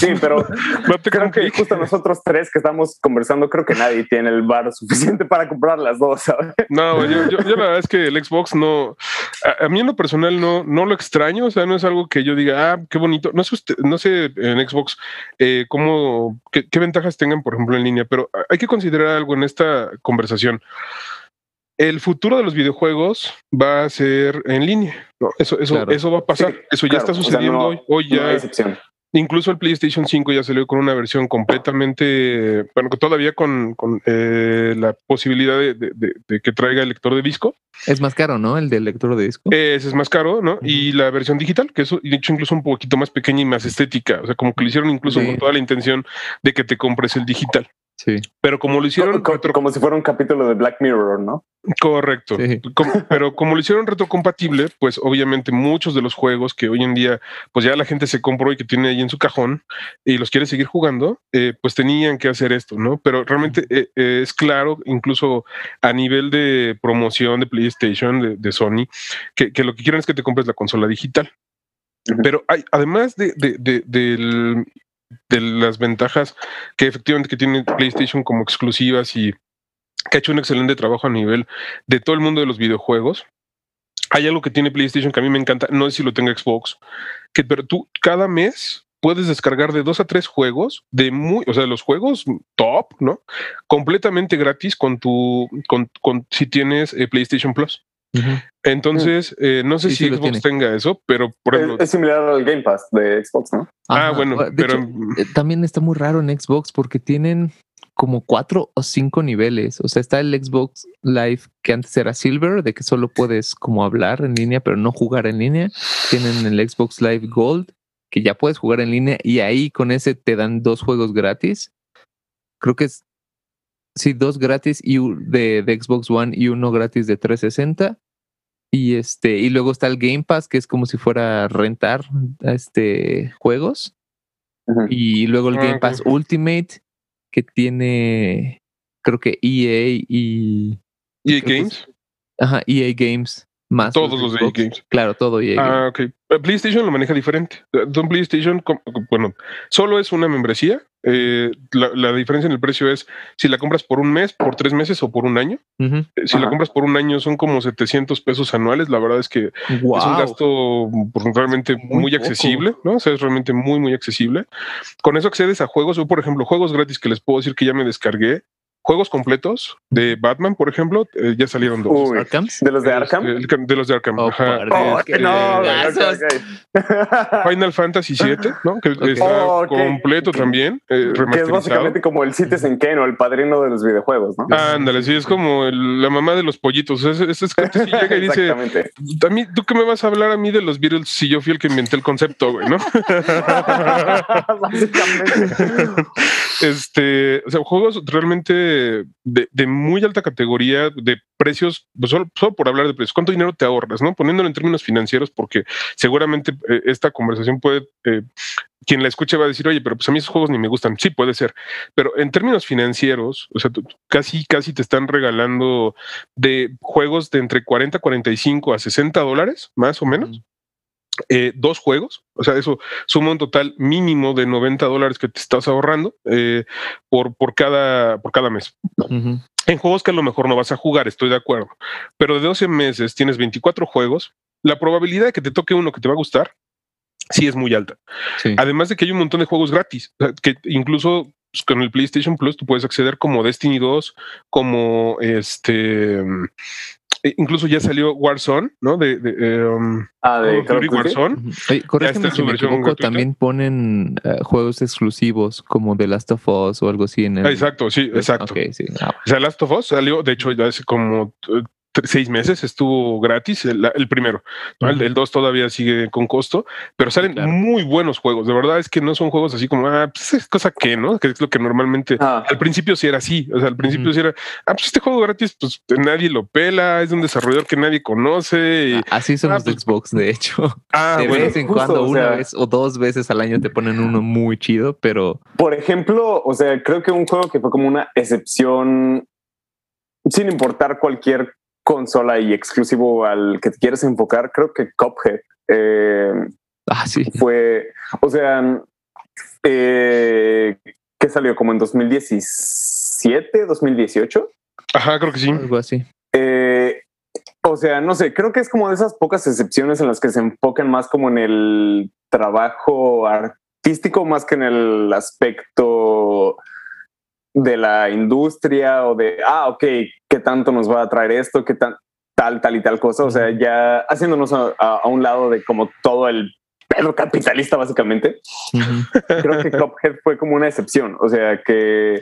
Sí, pero creo que justo nosotros tres que estamos conversando, creo que nadie tiene el bar suficiente para comprar las dos, ¿sabes? No, yo, yo, la verdad es que el Xbox no, a, mí en lo personal no, no lo extraño, o sea, no es algo que yo diga, ah, qué bonito. No sé, usted, no sé en Xbox eh, cómo, qué, qué ventajas tengan, por ejemplo, en línea, pero hay que considerar algo en esta conversación el futuro de los videojuegos va a ser en línea. No, eso, eso, eso va a pasar. eso ya está sucediendo hoy. Hoy ya, Incluso el PlayStation 5 ya salió con una versión completamente, bueno, todavía con, eh, la posibilidad de, que traiga el lector de disco. Es más caro, ¿no? El del lector de disco. Ese es más caro, ¿no? Y la versión digital, que es de hecho incluso un poquito más pequeña y más estética. O sea, como que lo hicieron incluso con toda la intención de que te compres el digital. Sí. Pero como lo hicieron. Como, si fuera un capítulo de Black Mirror, ¿no? Correcto. pero como lo hicieron retrocompatible, pues obviamente muchos de los juegos que hoy en día, pues ya la gente se compró y que tiene ahí en su cajón y los quiere seguir jugando, eh, pues tenían que hacer esto, ¿no? Pero realmente eh, eh, es claro, incluso a nivel de promoción de PlayStation, de, Sony, que, lo que quieren es que te compres la consola digital. Pero hay, además de, del de las ventajas que efectivamente que tiene PlayStation como exclusivas y que ha hecho un excelente trabajo a nivel de todo el mundo de los videojuegos. Hay algo que tiene PlayStation que a mí me encanta, no sé si lo tenga Xbox, que pero tú cada mes puedes descargar de dos a tres juegos de muy, o sea, los juegos top, ¿no? Completamente gratis con tu, con, con si tienes eh, PlayStation Plus. Entonces, eh, no sé si Xbox tenga eso, pero por ejemplo. Es, similar al Game Pass de Xbox, ¿no? Ah, bueno, pero. Eh, también está muy raro en Xbox porque tienen como cuatro o cinco niveles. O sea, está el Xbox Live que antes era Silver, de que solo puedes como hablar en línea, pero no jugar en línea. Tienen el Xbox Live Gold, que ya puedes jugar en línea y ahí con ese te dan dos juegos gratis. Creo que es sí, dos gratis y de, de, Xbox One y uno gratis de 360. Y este, y luego está el Game Pass, que es como si fuera rentar este juegos. Y luego el Game ah, Pass Ultimate, que tiene creo que EA y EA Games. ajá, EA Games. Más Todos los, de EA Games. Claro, todo EA Ah, ok. PlayStation lo maneja diferente. Don PlayStation, bueno, solo es una membresía eh, la, diferencia en el precio es si la compras por un mes, por tres meses o por un año. Eh, si la compras por un año son como 700 pesos anuales. La verdad es que es un gasto pues, realmente muy, accesible, ¿no? O sea, es realmente muy, muy accesible. Con eso accedes a juegos. Yo, por ejemplo, juegos gratis que les puedo decir que ya me descargué juegos completos de Batman, por ejemplo, eh, ya salieron dos. ¿De los de Arkham? de los de Arkham. Oh, oh, no, Final Fantasy VII, ¿no? Que está oh, completo también. Eh, que es básicamente como el Citizen Kane o el padrino de los videojuegos, ¿no? Ándale, sí, es como la mamá de los pollitos. Es, es, es que llega y dice: a mí, ¿Tú qué me vas a hablar a mí de los Beatles si yo fui el que inventé el concepto, güey, ¿no? básicamente. este, o sea, juegos realmente de, muy alta categoría, de precios, pues, solo, por hablar de precios, ¿cuánto dinero te ahorras? ¿no? Poniéndolo en términos financieros, porque seguramente eh, esta conversación puede, eh, quien la escuche va a decir, oye, pero pues a mí esos juegos ni me gustan. Sí, puede ser, pero en términos financieros, o sea, casi, casi te están regalando de juegos de entre 40, 45 a 60 dólares, más o menos. Eh, dos juegos, o sea, eso suma un total mínimo de 90 dólares que te estás ahorrando eh, por, por, cada, por cada mes. En juegos que a lo mejor no vas a jugar, estoy de acuerdo, pero de 12 meses tienes 24 juegos, la probabilidad de que te toque uno que te va a gustar sí es muy alta. Además de que hay un montón de juegos gratis, que incluso pues, con el PlayStation Plus tú puedes acceder como Destiny 2, como este e incluso ya salió Warzone, ¿no? De, de, um, ah, de Call of Duty Warzone. Oye, corrígeme si me equivoco, también ponen uh, juegos exclusivos como The Last of Us o algo así en el... Ah, exacto, sí, exacto. Okay, sí. Ah, o sea, Last of Us salió, de hecho, ya hace como seis meses estuvo gratis el, el primero. ¿no? El, el, dos todavía sigue con costo, pero salen claro. muy buenos juegos. De verdad es que no son juegos así como, ah, pues es cosa que, ¿no? Que es lo que normalmente ah. al principio sí era así. O sea, al principio uh -huh. sí era, ah, pues este juego gratis, pues nadie lo pela, es de un desarrollador que nadie conoce. Y, así son ah, los de Xbox, de hecho. Ah, de bueno, vez en justo, cuando, o una sea, vez o dos veces al año te ponen uno muy chido, pero Por ejemplo, o sea, creo que un juego que fue como una excepción, sin importar cualquier consola y exclusivo al que te quieres enfocar, creo que Cuphead eh, ah, sí. fue, o sea, eh, que salió como en 2017, 2018. Ajá, creo que sí. algo así. Eh, o sea, no sé, creo que es como de esas pocas excepciones en las que se enfocan más como en el trabajo artístico más que en el aspecto de la industria o de, ah, ok, ¿qué tanto nos va a traer esto? ¿Qué tan, tal, tal y tal cosa? O sea, ya haciéndonos a, a, a un lado de como todo el pedo capitalista, básicamente. Uh -huh. Creo que Cuphead fue como una excepción. O sea, que,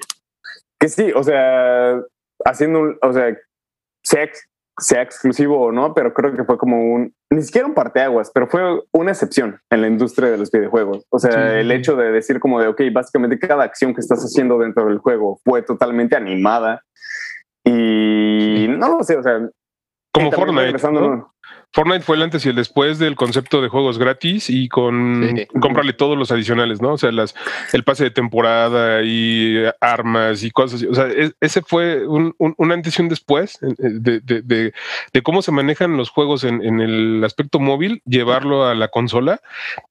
que sí, o sea, haciendo, un, o sea, sea, sea exclusivo o no, pero creo que fue como un, ni siquiera un parteaguas, pero fue una excepción en la industria de los videojuegos. O sea, sí. el hecho de decir como de, ok, básicamente cada acción que estás haciendo dentro del juego fue totalmente animada y no lo sé, o sea... Como Fortnite, ¿no? Fortnite fue el antes y el después del concepto de juegos gratis y con sí. cómprale todos los adicionales, ¿no? O sea, las, el pase de temporada y armas y cosas así. O sea, es, ese fue un, un, un, antes y un después de, de, de, de cómo se manejan los juegos en, en, el aspecto móvil, llevarlo a la consola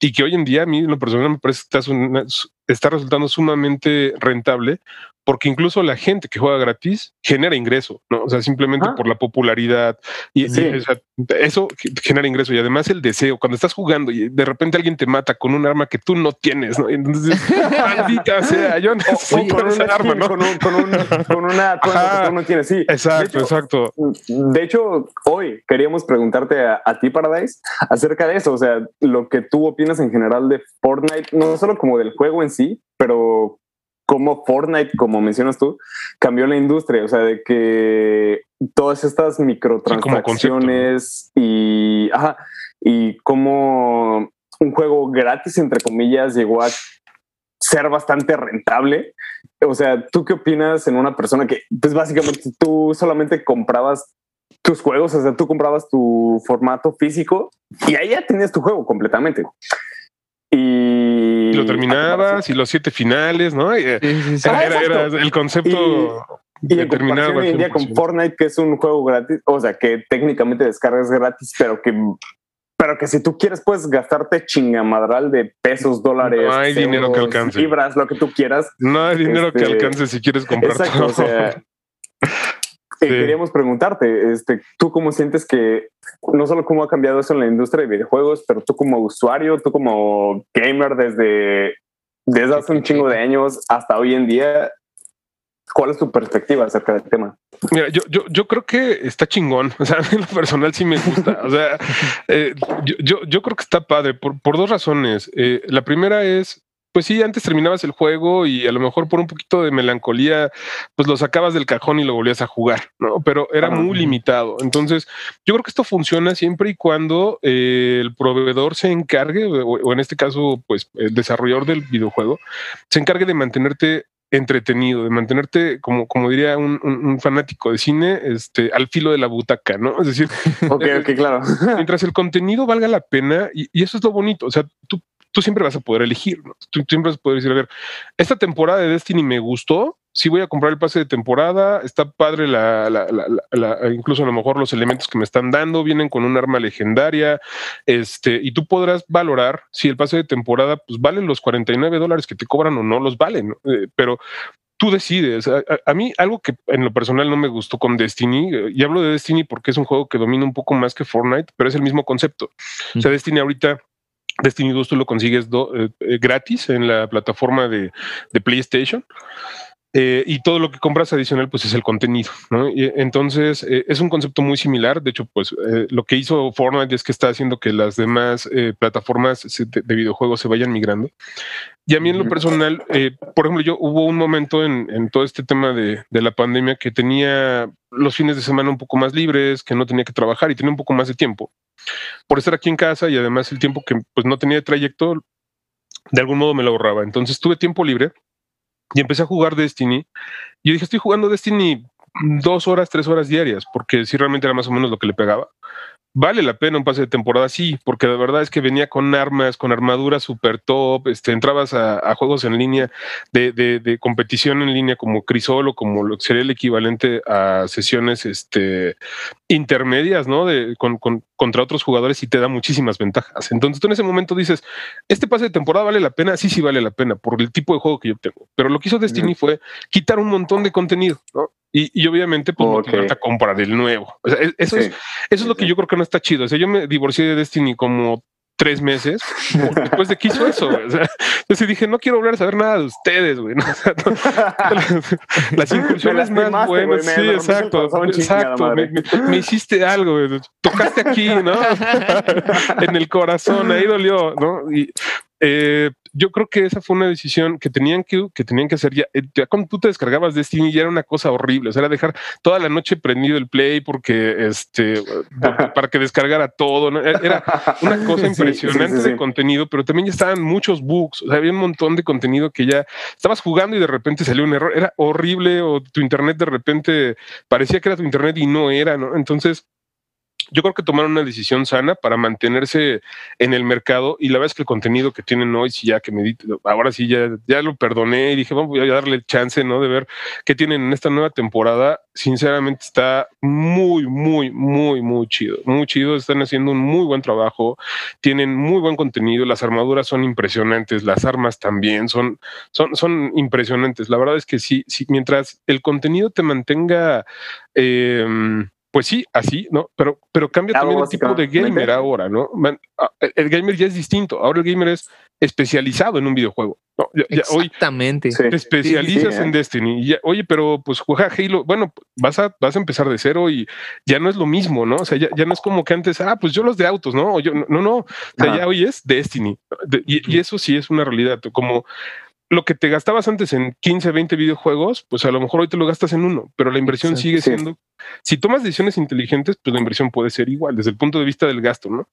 y que hoy en día a mí, en lo personal, me parece que está, una, está resultando sumamente rentable porque incluso la gente que juega gratis genera ingreso, ¿no? O sea, simplemente ah. por la popularidad y, sí. y o sea, eso genera ingreso y además el deseo, cuando estás jugando y de repente alguien te mata con un arma que tú no tienes, ¿no? Entonces, maldita sea, yo necesito con esa arma, ¿no? Con, un, con, un, con una cosa que tú no tienes, sí. Exacto, de hecho, exacto. De hecho, hoy queríamos preguntarte a, a ti, Paradise, acerca de eso, o sea, lo que tú opinas en general de Fortnite, no solo como del juego en sí, pero cómo Fortnite, como mencionas tú, cambió la industria, o sea, de que todas estas microtransacciones sí, y, ajá, y cómo un juego gratis, entre comillas, llegó a ser bastante rentable. O sea, ¿tú qué opinas en una persona que, pues básicamente tú solamente comprabas tus juegos, o sea, tú comprabas tu formato físico y ahí ya tenías tu juego completamente. Y lo terminabas y los siete finales, ¿no? Sí, sí, sí. Era, era, el concepto. Y, y en comparación hoy en día con Fortnite, que es un juego gratis, o sea, que técnicamente descargas gratis, pero que pero que si tú quieres puedes gastarte chingamadral de pesos, dólares, no hay euros, dinero que alcance. libras, lo que tú quieras. No hay dinero este, que alcance si quieres comprar exacto, todo. O sea, Sí. queríamos preguntarte, este, ¿tú cómo sientes que no solo cómo ha cambiado eso en la industria de videojuegos, pero tú como usuario, tú como gamer desde, desde hace un chingo de años hasta hoy en día, ¿cuál es tu perspectiva acerca del tema? Mira, yo, yo, yo creo que está chingón. O sea, en lo personal sí me gusta. O sea, eh, yo, yo, yo, creo que está padre por, por dos razones. Eh, la primera es pues sí, antes terminabas el juego y a lo mejor por un poquito de melancolía, pues lo sacabas del cajón y lo volvías a jugar, ¿no? Pero era muy limitado. Entonces, yo creo que esto funciona siempre y cuando eh, el proveedor se encargue, o, o, en este caso, pues el desarrollador del videojuego, se encargue de mantenerte entretenido, de mantenerte, como, como diría un, un, un, fanático de cine, este, al filo de la butaca, ¿no? Es decir, claro. mientras el contenido valga la pena, y, y eso es lo bonito, o sea, tú tú siempre vas a poder elegir, ¿no? tú, siempre vas a poder decir, a ver, esta temporada de Destiny me gustó, sí voy a comprar el pase de temporada, está padre la, la, la, la, incluso a lo mejor los elementos que me están dando vienen con un arma legendaria, este, y tú podrás valorar si el pase de temporada pues vale los 49 dólares que te cobran o no los valen, ¿no? eh, pero tú decides. A, a, mí algo que en lo personal no me gustó con Destiny, y hablo de Destiny porque es un juego que domina un poco más que Fortnite, pero es el mismo concepto. O sea, Destiny ahorita Destiny 2 tú lo consigues eh, eh, gratis en la plataforma de PlayStation. Eh, y todo lo que compras adicional, pues es el contenido, ¿no? Y, entonces, eh, es un concepto muy similar. De hecho, pues eh, lo que hizo Fortnite es que está haciendo que las demás plataformas de, de, videojuegos se vayan migrando. Y a mí en lo personal, por ejemplo, yo hubo un momento en, en todo este tema de, de, la pandemia que tenía los fines de semana un poco más libres, que no tenía que trabajar y tenía un poco más de tiempo. Por estar aquí en casa y además el tiempo que pues no tenía de trayecto, de algún modo me lo ahorraba. Entonces tuve tiempo libre y empecé a jugar Destiny. Y yo dije, estoy jugando Destiny dos horas, tres horas diarias, porque sí realmente era más o menos lo que le pegaba vale la pena un pase de temporada, sí, porque de verdad es que venía con armas, con armadura super top, este, entrabas a, juegos en línea de, de, competición en línea como Crisol o como lo que sería el equivalente a sesiones este, intermedias, ¿no? De, con, con, contra otros jugadores y te da muchísimas ventajas. Entonces tú en ese momento dices, este pase de temporada vale la pena, sí, sí vale la pena por el tipo de juego que yo tengo. Pero lo que hizo Destiny fue quitar un montón de contenido, ¿no? Y, obviamente, pues okay. a comprar el nuevo. O sea, eso, es, eso es lo que yo creo que no está chido. O sea, yo me divorcié de Destiny como tres meses después de que hizo eso. O sea, yo dije, no quiero volver a saber nada de ustedes, güey. ¿no? O sea, no, las incursiones más buenas. sí, exacto. Exacto. Me, me, me, hiciste algo. Tocaste aquí, ¿no? en el corazón, ahí dolió, ¿no? Y eh, yo creo que esa fue una decisión que tenían que, que tenían que hacer ya, eh, ya, cuando tú te descargabas Destiny ya era una cosa horrible, o sea, era dejar toda la noche prendido el play porque este para que descargara todo, ¿no? era una cosa impresionante sí, sí, sí, de contenido, pero también ya estaban muchos bugs, o sea, había un montón de contenido que ya estabas jugando y de repente salió un error, era horrible o tu internet de repente parecía que era tu internet y no era, ¿no? Entonces yo creo que tomaron una decisión sana para mantenerse en el mercado y la verdad es que el contenido que tienen hoy, si ya que me ahora sí ya, ya lo perdoné y dije, vamos a darle chance, ¿no? De ver qué tienen en esta nueva temporada. Sinceramente está muy, muy, muy, muy chido, muy chido. Están haciendo un muy buen trabajo, tienen muy buen contenido, las armaduras son impresionantes, las armas también son, son, son impresionantes. La verdad es que sí, sí mientras el contenido te mantenga... Eh, pues sí, así, ¿no? Pero, pero cambia claro, también el tipo de gamer ahora, ¿no? Man, el gamer ya es distinto. Ahora el gamer es especializado en un videojuego. ¿no? Ya, ya Exactamente. Hoy te especializas sí, sí, en ¿eh? Destiny. Ya, oye, pero pues juega Halo. Bueno, vas a, vas a empezar de cero y ya no es lo mismo, ¿no? O sea, ya, ya no es como que antes, ah, pues yo los de autos, ¿no? O yo, no, no. O sea, Ajá. ya hoy es Destiny. De, y, y, eso sí es una realidad. Como lo que te gastabas antes en 15, 20 videojuegos, pues a lo mejor hoy te lo gastas en uno, pero la inversión sigue sí. Si tomas decisiones inteligentes, pues la inversión puede ser igual desde el punto de vista del gasto, ¿no?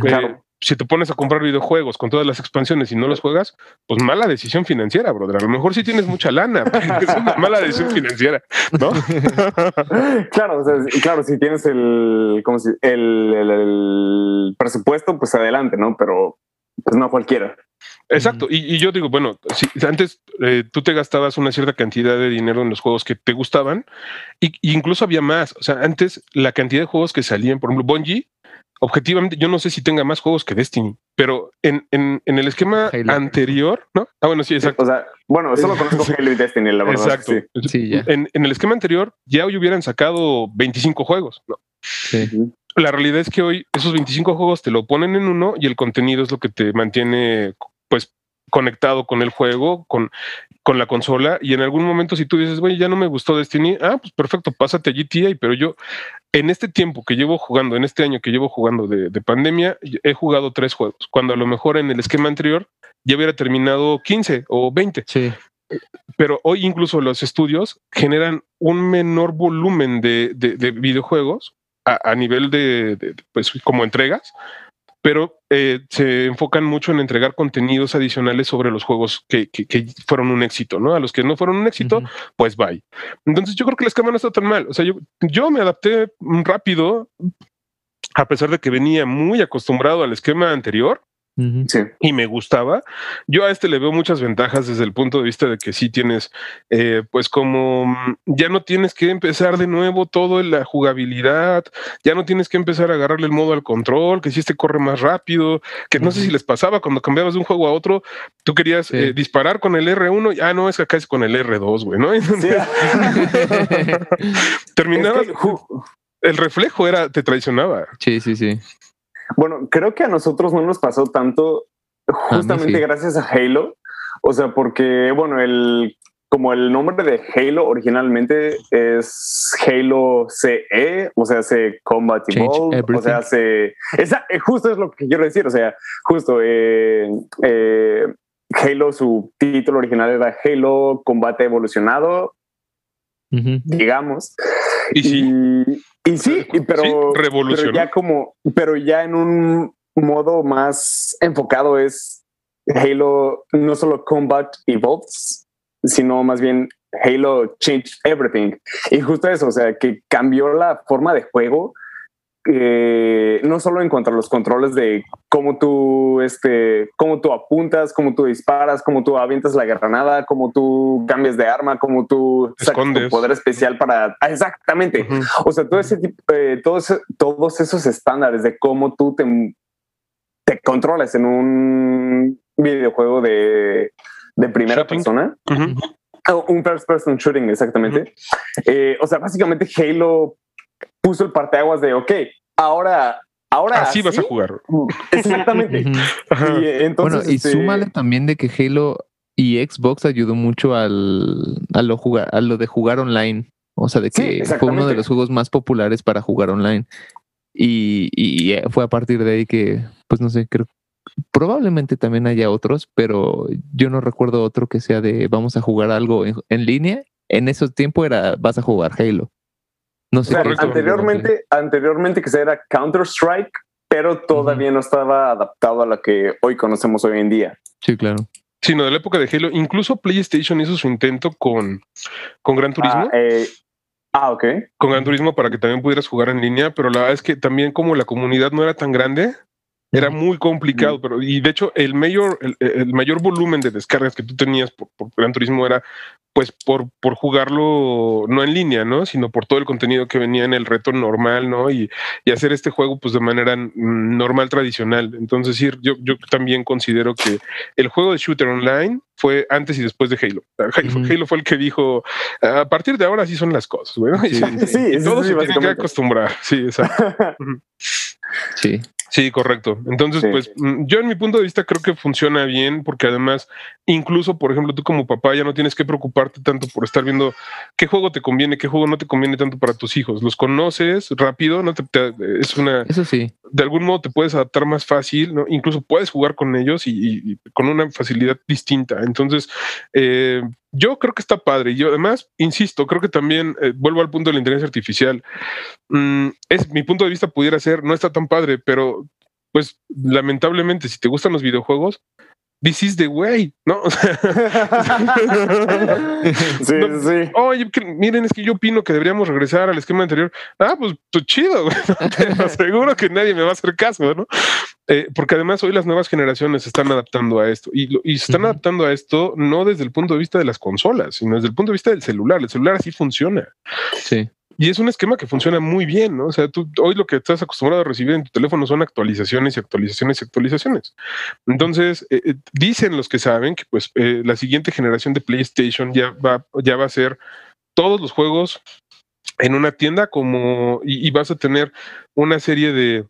Claro. Eh, si te pones a comprar videojuegos con todas las expansiones y no los juegas, pues mala decisión financiera, brother. A lo mejor sí tienes mucha lana, pero es una mala decisión financiera, ¿no? claro, o sea, claro, si tienes el, como si, el, el, el presupuesto, pues adelante, ¿no? Pero pues no cualquiera. Exacto, y, y, yo digo, bueno, si antes eh, tú te gastabas una cierta cantidad de dinero en los juegos que te gustaban, y, y, incluso había más. O sea, antes la cantidad de juegos que salían, por ejemplo, Bungie, objetivamente, yo no sé si tenga más juegos que Destiny, pero en, en, en el esquema Halo. anterior, ¿no? Ah, bueno, sí, exacto. O sea, bueno, solo conozco Halo y Destiny, la verdad. Exacto. Sí. Sí, ya. En, en, el esquema anterior ya hoy hubieran sacado 25 juegos, ¿no? Sí la realidad es que hoy esos 25 juegos te lo ponen en uno y el contenido es lo que te mantiene pues conectado con el juego, con, con la consola y en algún momento si tú dices, bueno, ya no me gustó Destiny, ah, pues perfecto, pásate GTA, pero yo en este tiempo que llevo jugando, en este año que llevo jugando de, de pandemia, he jugado tres juegos, cuando a lo mejor en el esquema anterior ya hubiera terminado 15 o 20. Sí pero hoy incluso los estudios generan un menor volumen de, de, de videojuegos a, a nivel de, de, pues como entregas, pero eh, se enfocan mucho en entregar contenidos adicionales sobre los juegos que, que, que, fueron un éxito, ¿no? A los que no fueron un éxito, uh -huh. pues bye. Entonces yo creo que el esquema no está tan mal. O sea, yo, yo me adapté rápido, a pesar de que venía muy acostumbrado al esquema anterior, Uh -huh. sí. y me gustaba. Yo a este le veo muchas ventajas desde el punto de vista de que sí tienes, eh, pues como mm, ya no tienes que empezar de nuevo todo en la jugabilidad, ya no tienes que empezar a agarrarle el modo al control, que si este corre más rápido, que no uh -huh. sé si les pasaba cuando cambiabas de un juego a otro, tú querías sí. eh, disparar con el R1, ah, no, es que acá es con el R2, güey, ¿no? Sí. terminabas... Es que, el reflejo era, te traicionaba. Sí, sí, sí. Bueno, creo que a nosotros no nos pasó tanto justamente gracias a Halo. O sea, porque, bueno, el como el nombre de Halo originalmente es Halo CE, o sea, se Combat Evolved, o sea, se... Esa, eh, justo es lo que quiero decir, o sea, justo eh, eh, Halo, su título original era Halo Combate Evolucionado, digamos. Y sí. Y, sí, pero, pero ya como, pero ya en un modo más enfocado es Halo, no solo Combat Evolves, sino más bien Halo changed everything. Y justo eso, o sea, que cambió la forma de juego, eh, no solo en cuanto a los controles de cómo tú, este, cómo tú apuntas, cómo tú disparas, cómo tú avientas la granada, cómo tú cambias de arma, cómo tú sacas tu poder especial para... Ah, exactamente. O sea, todo ese tipo, eh, todos, todos esos estándares de cómo tú te, te controlas en un videojuego de de primera persona. un first person shooting, exactamente. Eh, o sea, básicamente Halo puso el parteaguas de, ok, ahora Ahora así, vas a jugar. Exactamente. y, entonces, bueno, y este súmale también de que Halo y Xbox ayudó mucho al, a, lo jugar, a lo de jugar online. O sea, de que fue uno de los juegos más populares para jugar online. Y, y, fue a partir de ahí que, pues no sé, creo, Probablemente también haya otros, pero yo no recuerdo otro que sea de vamos a jugar algo en, línea. En esos tiempos era vas a jugar Halo. No sé. anteriormente, anteriormente que se era Counter Strike, pero todavía no estaba adaptado a lo que hoy conocemos hoy en día. Sí, claro. Sino de la época de Halo. Incluso PlayStation hizo su intento con, con Gran Turismo. Ah, eh, ah, ok. Con Gran Turismo para que también pudieras jugar en línea, pero la verdad es que también como la comunidad no era tan grande, era muy complicado, pero y de hecho el mayor, el, mayor volumen de descargas que tú tenías por, Gran Turismo era pues por, por jugarlo no en línea, ¿no? Sino por todo el contenido que venía en el reto normal, ¿no? Y, y hacer este juego pues de manera normal, tradicional. Entonces, sí, yo, yo también considero que el juego de shooter online fue antes y después de Halo. Halo, fue el que dijo, a partir de ahora sí son las cosas, ¿no? Sí, sí, todos se tienen que acostumbrar. Sí, exacto. sí. Sí, correcto. Entonces, pues mm, yo en mi punto de vista creo que funciona bien porque además, incluso, por ejemplo, tú como papá ya no tienes que preocuparte tanto por estar viendo qué juego te conviene, qué juego no te conviene tanto para tus hijos. Los conoces rápido, no te, es una... Eso sí. De algún modo te puedes adaptar más fácil, ¿no? Incluso puedes jugar con ellos y, con una facilidad distinta. Entonces, eh, yo creo que está padre. Y yo además, insisto, creo que también eh, vuelvo al punto de la inteligencia artificial. Mm, es mi punto de vista pudiera ser, no está tan padre, pero pues lamentablemente, si te gustan los videojuegos, this is the way, ¿no? sí, sí. Oye, miren, es que yo opino que deberíamos regresar al esquema anterior. Ah, pues, pues chido, güey. Te aseguro que nadie me va a hacer caso, ¿no? Eh, porque además hoy las nuevas generaciones se están adaptando a esto y, y se están adaptando a esto no desde el punto de vista de las consolas, sino desde el punto de vista del celular. El celular así funciona. Sí. Y es un esquema que funciona muy bien, ¿no? O sea, tú hoy lo que estás acostumbrado a recibir en tu teléfono son actualizaciones y actualizaciones y actualizaciones. Entonces, eh, eh, dicen los que saben que pues eh, la siguiente generación de PlayStation ya va, ya va a ser todos los juegos en una tienda como y, vas a tener una serie de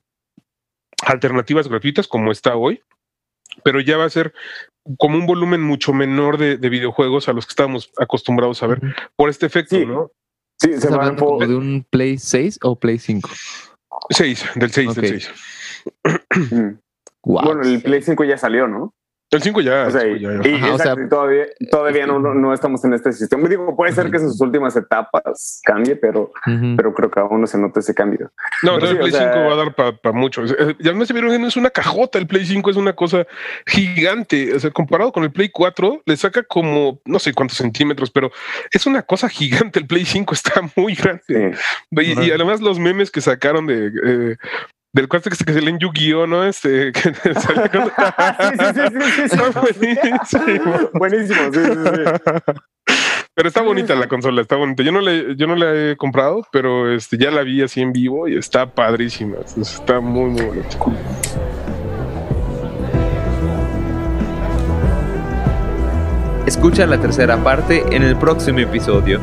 alternativas gratuitas como está hoy, pero ya va a ser como un volumen mucho menor de, videojuegos a los que estábamos acostumbrados a ver por este efecto, ¿no? Sí, se va como de un Play 6 o Play 5? 6, del 6, del 6. Bueno, el Play 5 ya salió, ¿no? El 5 ya. O sea, y, todavía, todavía no, no, estamos en este sistema. Digo, puede ser que en sus últimas etapas cambie, pero, pero creo que aún no se nota ese cambio. No, el Play 5 va a dar para mucho. Ya no se vieron, no es una cajota. El Play 5 es una cosa gigante. O sea, comparado con el Play 4, le saca como no sé cuántos centímetros, pero es una cosa gigante. El Play 5 está muy grande. Y, además, los memes que sacaron de. Eh, del cuate que se, que se lee en Yu-Gi-Oh, ¿no? Este, que sale con... sí, sí, sí, sí, buenísimo. buenísimo, sí, sí, sí. Pero está bonita la consola, está bonita. Yo no le, yo no la he comprado, pero este, ya la vi así en vivo y está padrísima. Está muy, muy bonita. Escucha la tercera parte en el próximo episodio.